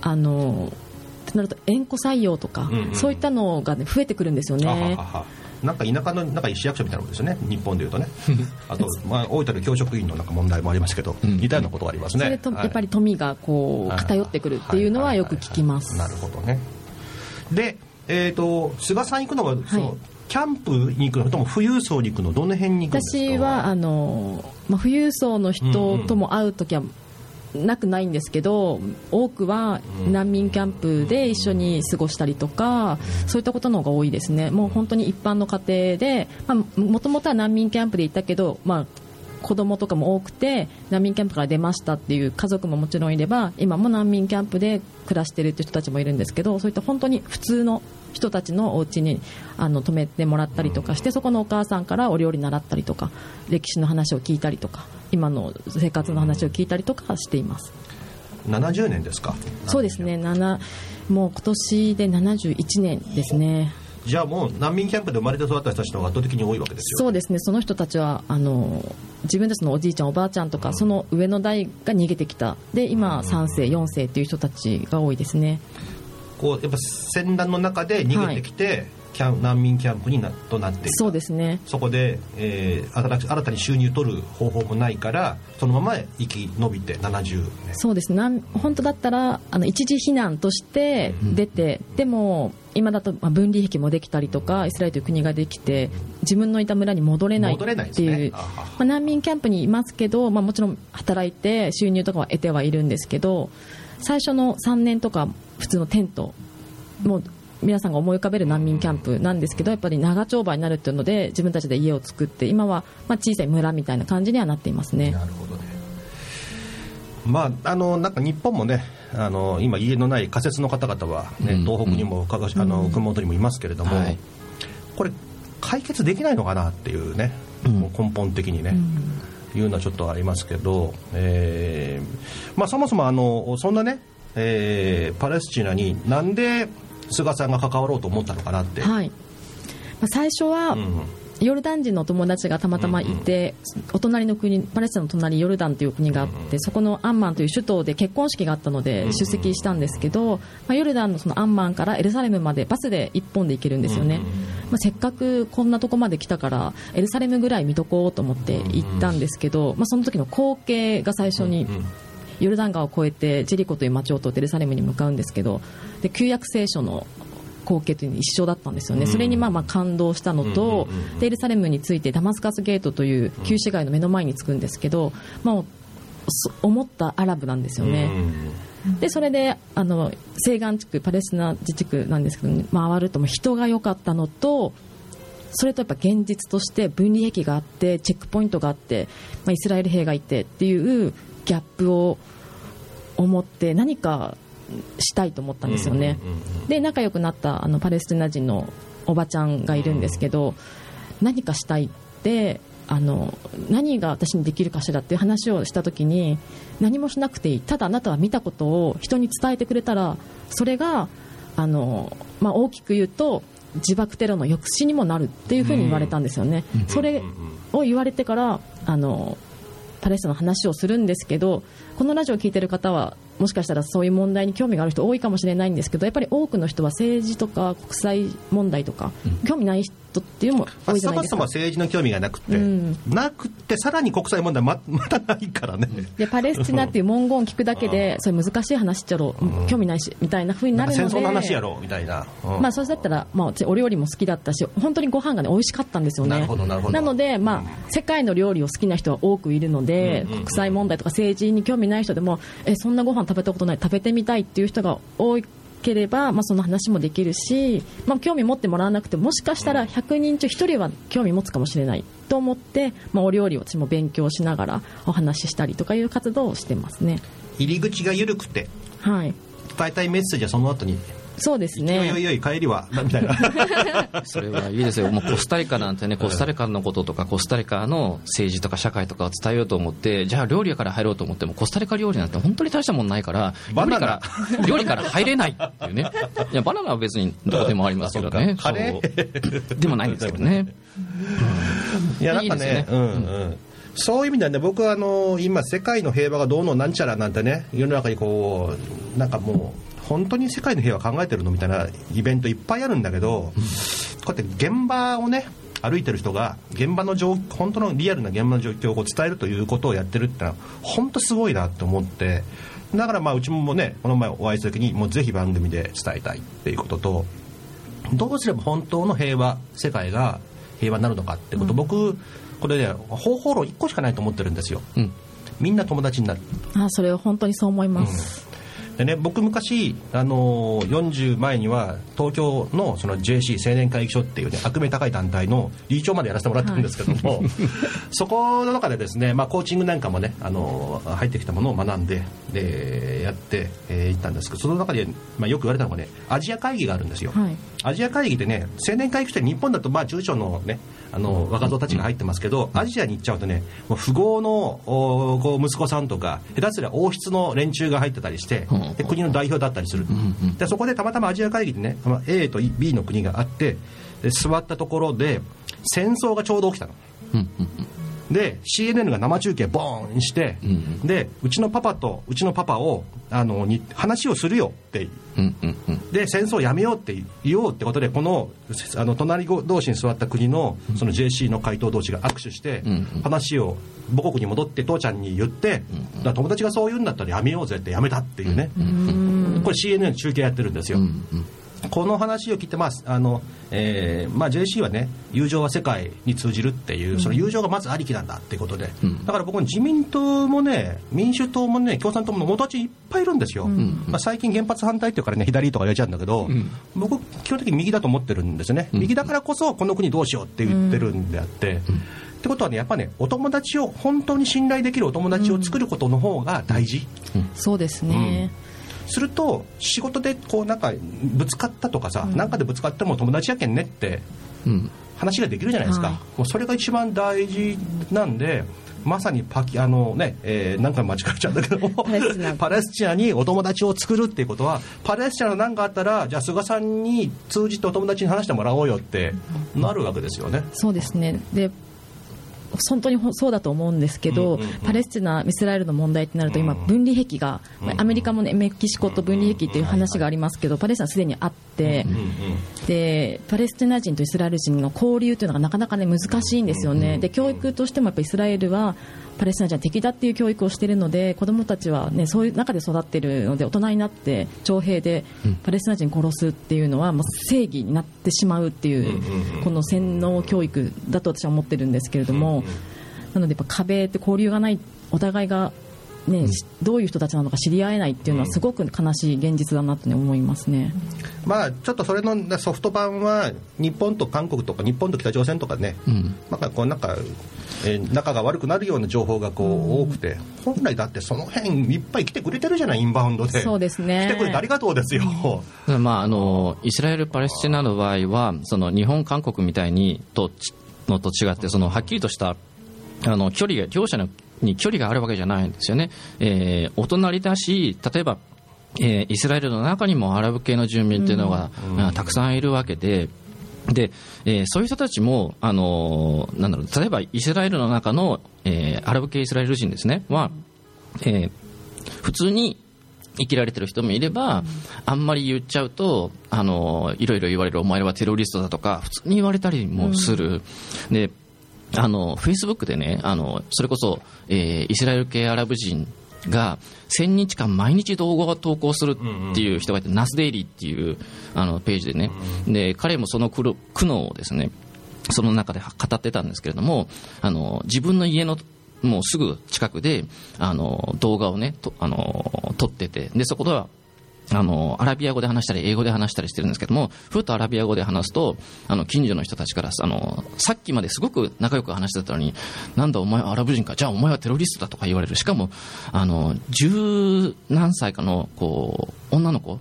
あのってなると縁故採用とか、うんうん。そういったのが、ね、増えてくるんですよね。は。はなんか田舎のなんか市役所みたいなものですよね。日本でいうとね。あと、まあ、大分で教職員のなんか問題もありますけど、似たようなことがありますね。それとはい。やっぱり富がこう偏ってくるっていうのはよく聞きます。なるほどね。で、えー、と菅さん行くのはその、はいキャンプに行くのとも富裕層に行くのどの辺に行くんですか？私はあの、まあ、富裕層の人とも会う時はなくないんですけど多くは難民キャンプで一緒に過ごしたりとかそういったことの方が多いですね。もう本当に一般の家庭でもともとは難民キャンプで行ったけど、まあ、子供とかも多くて難民キャンプから出ましたっていう家族ももちろんいれば今も難民キャンプで暮らしているっていう人たちもいるんですけどそういった本当に普通の人たちのお家にあの泊めてもらったりとかしてそこのお母さんからお料理習ったりとか歴史の話を聞いたりとか今の生活の話を聞いたりとかしています。70年ですか？そうですね7もう今年で71年ですね。じゃあもう難民キャンプで生まれて育った人たちの方が圧倒的に多いわけですよ。そうですね。その人たちはあの自分たちのおじいちゃんおばあちゃんとか、その上の代が逃げてきた。で今3世4世っていう人たちが多いですね。こうやっぱ戦乱の中で逃げてきて、キャン難民キャンプになとなってそうですね。そこで、えー新新たに収入取る方法もないからそのまま生き延びて70年。そうです。なん本当だったらあの一時避難として出て、でも今だとまあ分離壁もできたりとかイスラエルという国ができて自分のいた村に戻れないっていう、ね。まあ、難民キャンプにいますけど、まあ、もちろん働いて収入とかは得てはいるんですけど最初の3年とか普通のテントもう皆さんが思い浮かべる難民キャンプなんですけどやっぱり長丁場になるっていうので自分たちで家を作って今はまあ小さい村みたいな感じにはなっていますね。なるほどね。まああのなんか日本もねあの今家のない仮設の方々は、ねうん東北にも、かがしあの熊本にもいますけれども、はい。これ解決できないのかなっていうね、うん。根本的にね、いうのはちょっとありますけど、えーまあ、そもそもあのそんなね、えーパレスチナになんで菅さんが関わろうと思ったのかなって、はい。まあ最初は、うんヨルダン人の友達がたまたまいて、お隣の国パレスチナの隣ヨルダンという国があって、そこのアンマンという首都で結婚式があったので出席したんですけど、まあ、ヨルダンのそのアンマンからエルサレムまでバスで1本で行けるんですよね、まあ、せっかくこんなとこまで来たからエルサレムぐらい見とこうと思って行ったんですけど、まあ、その時の光景が最初にヨルダン川を越えてジェリコという町を通ってエルサレムに向かうんですけどで旧約聖書の光景というの一緒だったんですよね、それにまあまあ感動したのと、でエルサレムについてダマスカスゲートという旧市街の目の前に着くんですけど、まあ、そ思ったアラブなんですよね。でそれであの西岸地区パレスチナ自治区なんですけど回ると人が良かったのとそれとやっぱ現実として分離壁があってチェックポイントがあって、まあ、イスラエル兵がいてっていうギャップを思って何かしたいと思ったんですよね。で仲良くなったあのパレスチナ人のおばちゃんがいるんですけど、何かしたいってあの何が私にできるかしらっていう話をした時に何もしなくていいただあなたは見たことを人に伝えてくれたらそれがあの、まあ、大きく言うと自爆テロの抑止にもなるっていうふうに言われたんですよね。それを言われてからあのパレスチナの話をするんですけどこのラジオを聞いてる方はもしかしたらそういう問題に興味がある人多いかもしれないんですけどやっぱり多くの人は政治とか国際問題とか、興味ない人っていうのも多いじゃそもそないですかも政治の興味がなくて、うん。なくてさらに国際問題ま まだないからね、でパレスチナっていう文言を聞くだけでそれ難しい話っちゃろう興味ないしみたいな風になるので戦争の話やろうみたいな、うんまあ、それだったら、まあ、私お料理も好きだったし本当にご飯がね美味しかったんですよね。なるほどなるほど。ので、まあ、世界の料理を好きな人は多くいるので、国際問題とか政治に興味ない人でもえそんなご飯食べたことない食べてみたいっていう人が多ければ、まあ、その話もできるし、まあ、興味持ってもらわなくてもしかしたら100人中1人は興味持つかもしれないと思って、まあ、お料理を私も勉強しながらお話ししたりとかいう活動をしてますね。入り口が緩くてはい伝えたいメッセージはその後にそうです「いよいよねいよい帰りは」みたいな。それはいいですよ、もうコスタリカなんてね、コスタリカのこととか、コスタリカの政治とか社会とかを伝えようと思って、じゃあ料理から入ろうと思っても、コスタリカ料理なんて本当に大したもんないから、料バナナ。理から料理から入れないっていうね、いや、バナナは別にどこでもありますけどね、カレそう。でもないんですけどね。いやなんかねいいですね。うんうん。そういう意味ではね僕はあの今世界の平和がどうのなんちゃらなんてね世の中にこうなんかもう本当に世界の平和考えてるのみたいなイベントいっぱいあるんだけどこうやって現場をね歩いてる人が現場の状本当のリアルな現場の状況を伝えるということをやってるってのは本当すごいなと思ってだからまあうちもねこの前お会いした時にもうぜひ番組で伝えたいっていうこととどうすれば本当の平和世界が平和になるのかってこと、僕これね方法論1個しかないと思ってるんですよ。うん。みんな友達になる。あそれは本当にそう思います、でね僕昔、あのー40前には東京のその JC 青年会議所っていうね悪名高い団体の理事長までやらせてもらったんですけども、そこの中でですね、まあ、コーチングなんかもね、あのー入ってきたものを学んででやってい、えーったんですけどその中で、まあ、よく言われたのがねアジア会議があるんですよ、はい。アジア会議でね青年会議所って日本だとまあ中小のねあの若造たちが入ってますけど、アジアに行っちゃうとねもう富豪のおこう息子さんとか下手すりゃ王室の連中が入ってたりして、うんで国の代表だったりする、んでそこでたまたまアジア会議でねまあ A と B の国があってで座ったところで戦争がちょうど起きたので CNN が生中継ボーンして、でうちのパパとうちのパパをあのに話をするよってうんうんうん。で戦争をやめようって言おうってことでこのあの隣同士に座った国のその JC の回答同士が握手してうん話を母国に戻って父ちゃんに言ってだから友達がそう言うんだったらやめようぜってやめたっていうね。これ CNN 中継やってるんですよ。この話を聞いて、まああのえーまあ、JC はね友情は世界に通じるっていうその友情がまずありきなんだっていうことで、だから僕自民党もね民主党もね共産党も元達いっぱいいるんですよ、まあ、最近原発反対っていうからね左とか言われちゃうんだけど、僕基本的に右だと思ってるんですね、右だからこそこの国どうしようって言ってるんであって、ってことはねやっぱねお友達を本当に信頼できるお友達を作ることの方が大事、そうですね、すると仕事でこうなんかぶつかったとかさ、なんかでぶつかっても友達やけんねってうん。話ができるじゃないですか、はい。もうそれが一番大事なんでまさにパキあのね、えー何回も間違えちゃうんだけどもパレスチナ。パレスチナにお友達を作るっていうことはパレスチナの何かあったらじゃあ菅さんに通じてお友達に話してもらおうよってなるわけですよね。そうですね。で本当にほそうだと思うんですけど、パレスチナ、イスラエルの問題ってなると、今、分離壁が、まあアメリカも、ね、メキシコと分離壁っていう話がありますけど、パレスチナはすでにあって、で、パレスチナ人とイスラエル人の交流というのがなかなか、ね、難しいんですよね、で教育としてもやっぱイスラエルは、パレスチナ人は敵だっていう教育をしているので、子どもたちは、ね、そういう中で育っているので、大人になって、徴兵でパレスチナ人殺すっていうのは、もう正義になってしまうっていう、この洗脳教育だと私は思ってるんですけれども、なので、やっぱ壁って交流がない、お互いが、ねどういう人たちなのか知り合えないっていうのは、すごく悲しい現実だなと、ね、思いますね。まあちょっとそれのねソフト版は日本と韓国とか日本と北朝鮮とかね、なん。かこうなんか、えー仲が悪くなるような情報がこう多くて。本来だってその辺いっぱい来てくれてるじゃないインバウンドで。そうですね。来てくれてありがとうですよ、まあ、あのイスラエル・パレスチナの場合はその日本、韓国みたいにとちのと違ってそのはっきりとしたあの距離が両者のに距離があるわけじゃないんですよね、えーお隣だし例えば、えーイスラエルの中にもアラブ系の住民っていうのが、あたくさんいるわけで。で、えーそういう人たちも、あのーなんだろう、例えばイスラエルの中の、えーアラブ系イスラエル人ですね、は、えー普通に生きられてる人もいれば、あんまり言っちゃうと、あの、いろいろ言われる、お前はテロリストだとか、普通に言われたりもする。で、あの、フェイスブックでね、あの、それこそ、えーイスラエル系アラブ人が1000日間毎日動画を投稿するっていう人がいて、ナスデイリーっていうあのページでね、で、彼もその苦悩をですね、その中で語ってたんですけれども、あの、自分の家のもうすぐ近くで、あの、動画をね、とあの、撮ってて、で、そこでは、あの、アラビア語で話したり、英語で話したりしてるんですけども、ふっとアラビア語で話すと、あの、近所の人たちから、あの、さっきまですごく仲良く話してたのに、なんだお前はアラブ人か、じゃあお前はテロリストだとか言われる。しかも、あの、十何歳かの、こう、女の子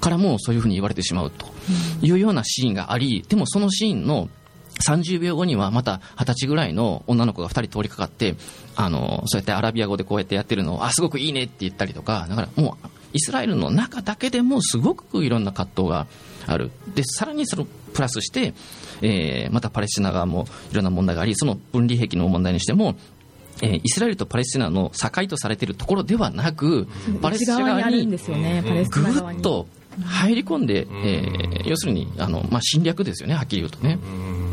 からもそういうふうに言われてしまうというようなシーンがあり、でもそのシーンの30秒後にはまた20歳ぐらいの女の子が2人通りかかって、あの、そうやってアラビア語でこうやってやってるのを、あ、すごくいいねって言ったりとか、だからもう、イスラエルの中だけでもすごくいろんな葛藤がある。で、さらにそのプラスして、えーまたパレスチナ側もいろんな問題があり、その分離壁の問題にしても、えーイスラエルとパレスチナの境とされているところではなく、パレス内チナ側にぐ。っと入り込んで、えー要するにあの、まあ、侵略ですよね、はっきり言うとね。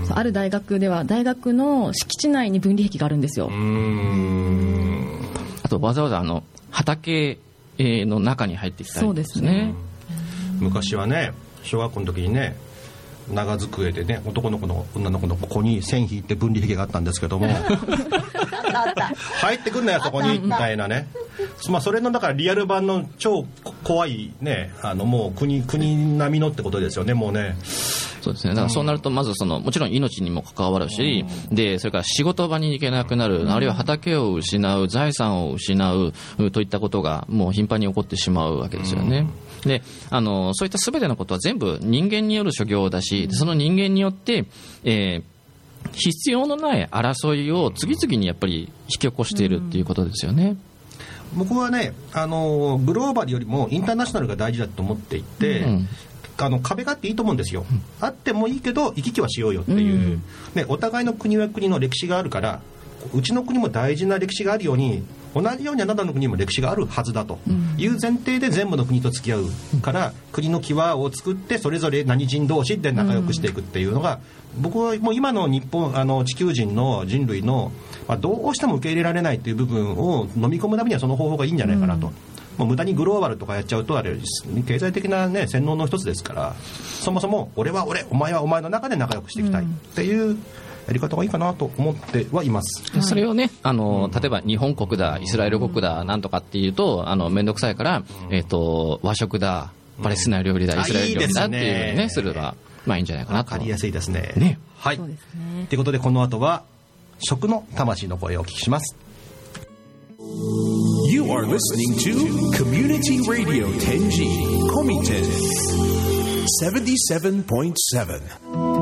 ある大学では、大学の敷地内に分離壁があるんですよ。あとわざわざあの畑えーの中に入ってきたりそうですね。昔はね小学校の時にね長机でね男の子の女の子のここに線引いて分離壁があったんですけども。入ってくんなよそこにみたいなね。まあそれのだからリアル版の超怖いねあのもう国国並みのってことですよねもうね。そうですね。だからそうなると、まずその、もちろん命にも関わるし、で、それから仕事場に行けなくなる、あるいは畑を失う、財産を失う、うといったことが、もう頻繁に起こってしまうわけですよね。で、あの、そういったすべてのことは全部人間による所業だし、その人間によって、えー必要のない争いを次々にやっぱり引き起こしているっていうことですよね。僕はねあのグローバルよりもインターナショナルが大事だと思っていて、うん。あの壁があっていいと思うんですよ、あってもいいけど行き来はしようよっていう、ね、お互いの国は国の歴史があるからうちの国も大事な歴史があるように同じようにあなたの国にも歴史があるはずだと。いう前提で全部の国と付き合うから、国の際を作ってそれぞれ何人同士で仲良くしていくっていうのが、僕はもう今の日本あの地球人の人類の、まあ、どうしても受け入れられないっていう部分を飲み込むためにはその方法がいいんじゃないかなと。もう無駄にグローバルとかやっちゃうとあれ経済的な、ね、洗脳の一つですからそもそも俺は俺お前はお前の中で仲良くしていきたいっていうやり方がいいかなと思ってはいます。それをね、あの、例えば日本国だ、イスラエル国だ、なんとかっていうと、あの、めんどくさいから、えっ、と、和食だ、パレスチナ料理だ、うんイスラエル料理だっていうふうにね、ですれば、まあいいんじゃないかなと。わかりやすいですね。ねはい。そうですねということでこの後は食の魂の声をお聞きします。You are listening to Community Radio Tenji Komiten 77.7.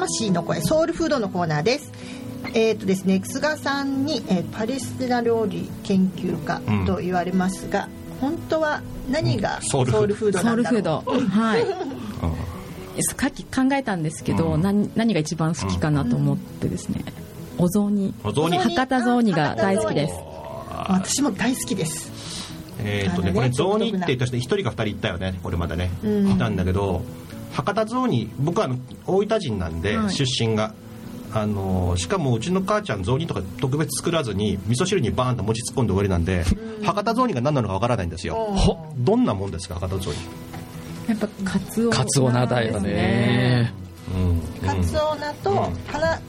魂の声ソウルフードのコーナーです。えーとですね、菅さんに、えーパレスチナ料理研究家と言われますが、本当は何がソソウルフードなんだろう？フード。はい。さっき考えたんですけど、何何が一番好きかなと思ってですね、お雑煮。お雑煮。博多雑煮が大好きです。私も大好きです。えーっとねこれ雑煮って言った人一人か二人行ったよね。これまでね。いたんだけど博多雑煮僕は大分人なんで、はい。出身が。あのしかもうちの母ちゃん雑煮とか特別作らずに味噌汁にバーンと餅突っ込んで終わりなんで、博多雑煮が何なのかわからないんですよ、ほどんなもんですか博多雑煮やっぱカツオカツオナだよね。うん。カツオナと、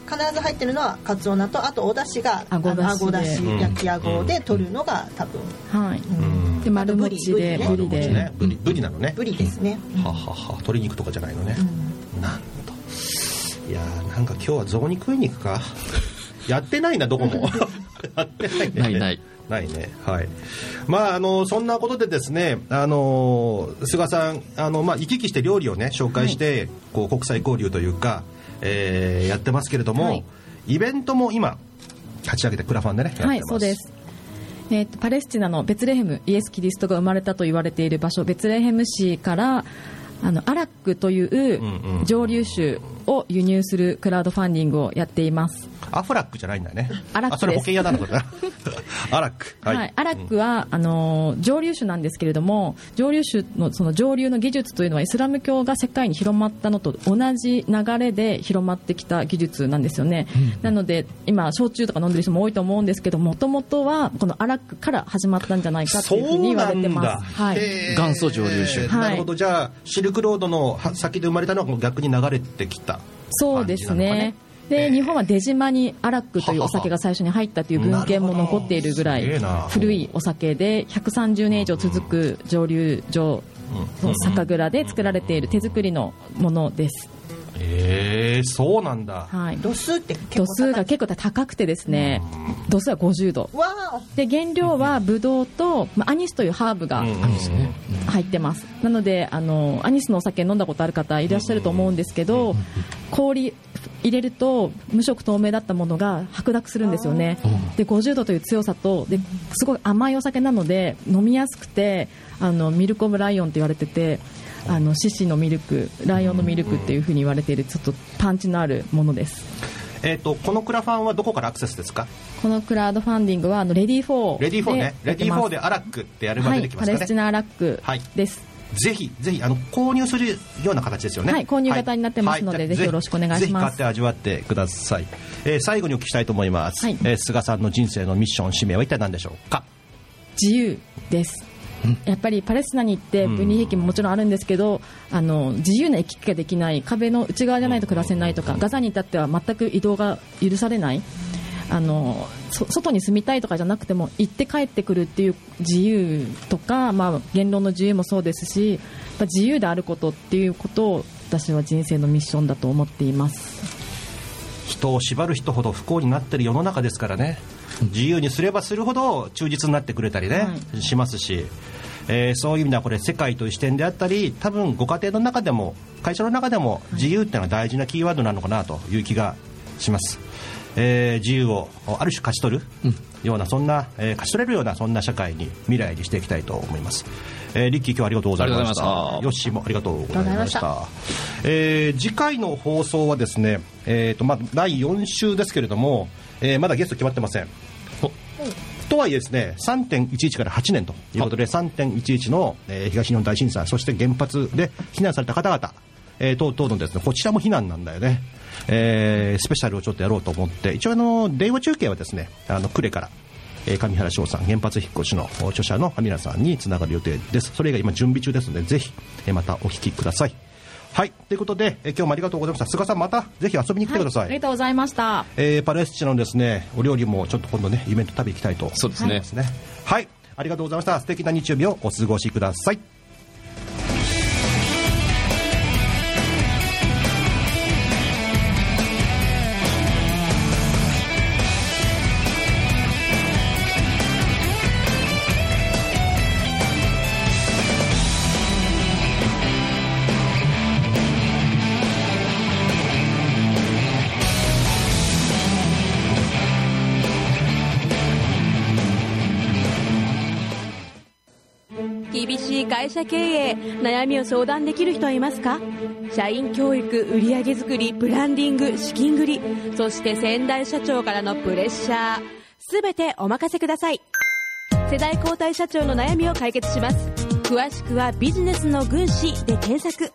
必ず入ってるのはカツオナとあとお出汁があごだし焼きあごで取るのが多分、はい、うん。で丸餅で。あとブリで、ね。ブリブリなのね。ブリですね、ははは。鶏肉とかじゃないのね、なんと。いやーなんか今日は雑煮食いに行くかやってないなどこも。やってないね。ないない。ないね。はい。まああのそんなことでですねあの菅さんあのまあ行き来して料理をね紹介して、こう国際交流というか、えーやってますけれども、はい。イベントも今立ち上げてクラファンでねやってます。はいそうです。えーとパレスチナのベツレヘムイエス・キリストが生まれたと言われている場所ベツレヘム市からあのアラックといううんうん蒸留酒を輸入するクラウドファンディングをやっています。アフラックじゃないんだよね。アラックあそれ保険屋だなこれな アラック。はい、アラックは、あのー蒸留酒なんですけれども蒸留酒のその蒸留の技術というのはイスラム教が世界に広まったのと同じ流れで広まってきた技術なんですよね、なので今焼酎とか飲んでる人も多いと思うんですけどもともとはこのアラックから始まったんじゃないかというふうに言われてます。はい。元祖蒸留酒。はい。なるほど。じゃあシルクロードのは先で生まれたのが逆に流れてきたそうですね。で日本は出島にアラックというお酒が最初に入ったという文献も残っているぐらい古いお酒で130年以上続く蒸留所の酒蔵で作られている手作りのものです、へえそうなんだ。はい、度数って結構度数が結構高くてですね度数は50度。で原料はブドウと、まあ、アニスというハーブがうん入ってます。なのであのアニスのお酒飲んだことある方いらっしゃると思うんですけど氷入れると無色透明だったものが白濁するんですよね。で50度という強さとですごい甘いお酒なので飲みやすくてあのミルク・オブ・ライオンって言われててあの獅子のミルクライオンのミルクっていうふうに言われているちょっとパンチのあるものです。えっとこのクラファンはどこからアクセスですか？このクラウドファンディングはあのレディー4レディー4ね。でレディーやってます4でアラックってやればはい、出てきますかね。パレスチナアラックはい。です。ぜひぜひあの購入するような形ですよね。はい購入型になってますのではい。ぜひよろしくお願いします。ぜひ買って味わってください、えー最後にお聞きしたいと思います、はい。えー菅さんの人生のミッション使命は一体何でしょうか？自由です。やっぱりパレスチナに行って分離兵器ももちろんあるんですけど、あの自由な行き来ができない壁の内側じゃないと暮らせないとか、ガザに至っては全く移動が許されない。あのそ外に住みたいとかじゃなくても行って帰ってくるっていう自由とか、まあ、言論の自由もそうですし自由であることっていうことを私は人生のミッションだと思っています。人を縛る人ほど不幸になってる世の中ですからね自由にすればするほど忠実になってくれたりね、しますし、えーそういう意味ではこれ世界という視点であったり多分ご家庭の中でも会社の中でも自由っていうのは大事なキーワードなのかなという気がします、えー自由をある種勝ち取るような、そんな、えー勝ち取れるようなそんな社会に未来にしていきたいと思います、えーリッキー今日はありがとうございました。ありがとうございました。ヨッシーもありがとうございました。あえー次回の放送はですね、えーとまあ、第4週ですけれども、えーまだゲスト決まってません。とはいえですね3.11から8年ということで3.11の、えー東日本大震災そして原発で避難された方々、えー等々のですねこちらも避難なんだよね、えースペシャルをちょっとやろうと思って一応あの電話中継はですねあの呉からえー上原翔さん原発引っ越しの著者の皆さんにつながる予定です。それが今準備中ですのでぜひ、えーまたお聞きください。はい。ということで、えー今日もありがとうございました。菅さんまたぜひ遊びに来てください、ありがとうございました。えーパレスチナのですねお料理もちょっと今度ねイベント食べ行きたいと。思いそうですねますね。はい。ありがとうございました。素敵な日曜日をお過ごしください社経営悩みを相談できる人はいますか？社員教育売上づくりブランディング資金繰りそして先代社長からのプレッシャー。全てお任せください。世代交代社長の悩みを解決します。詳しくはビジネスの軍師で検索。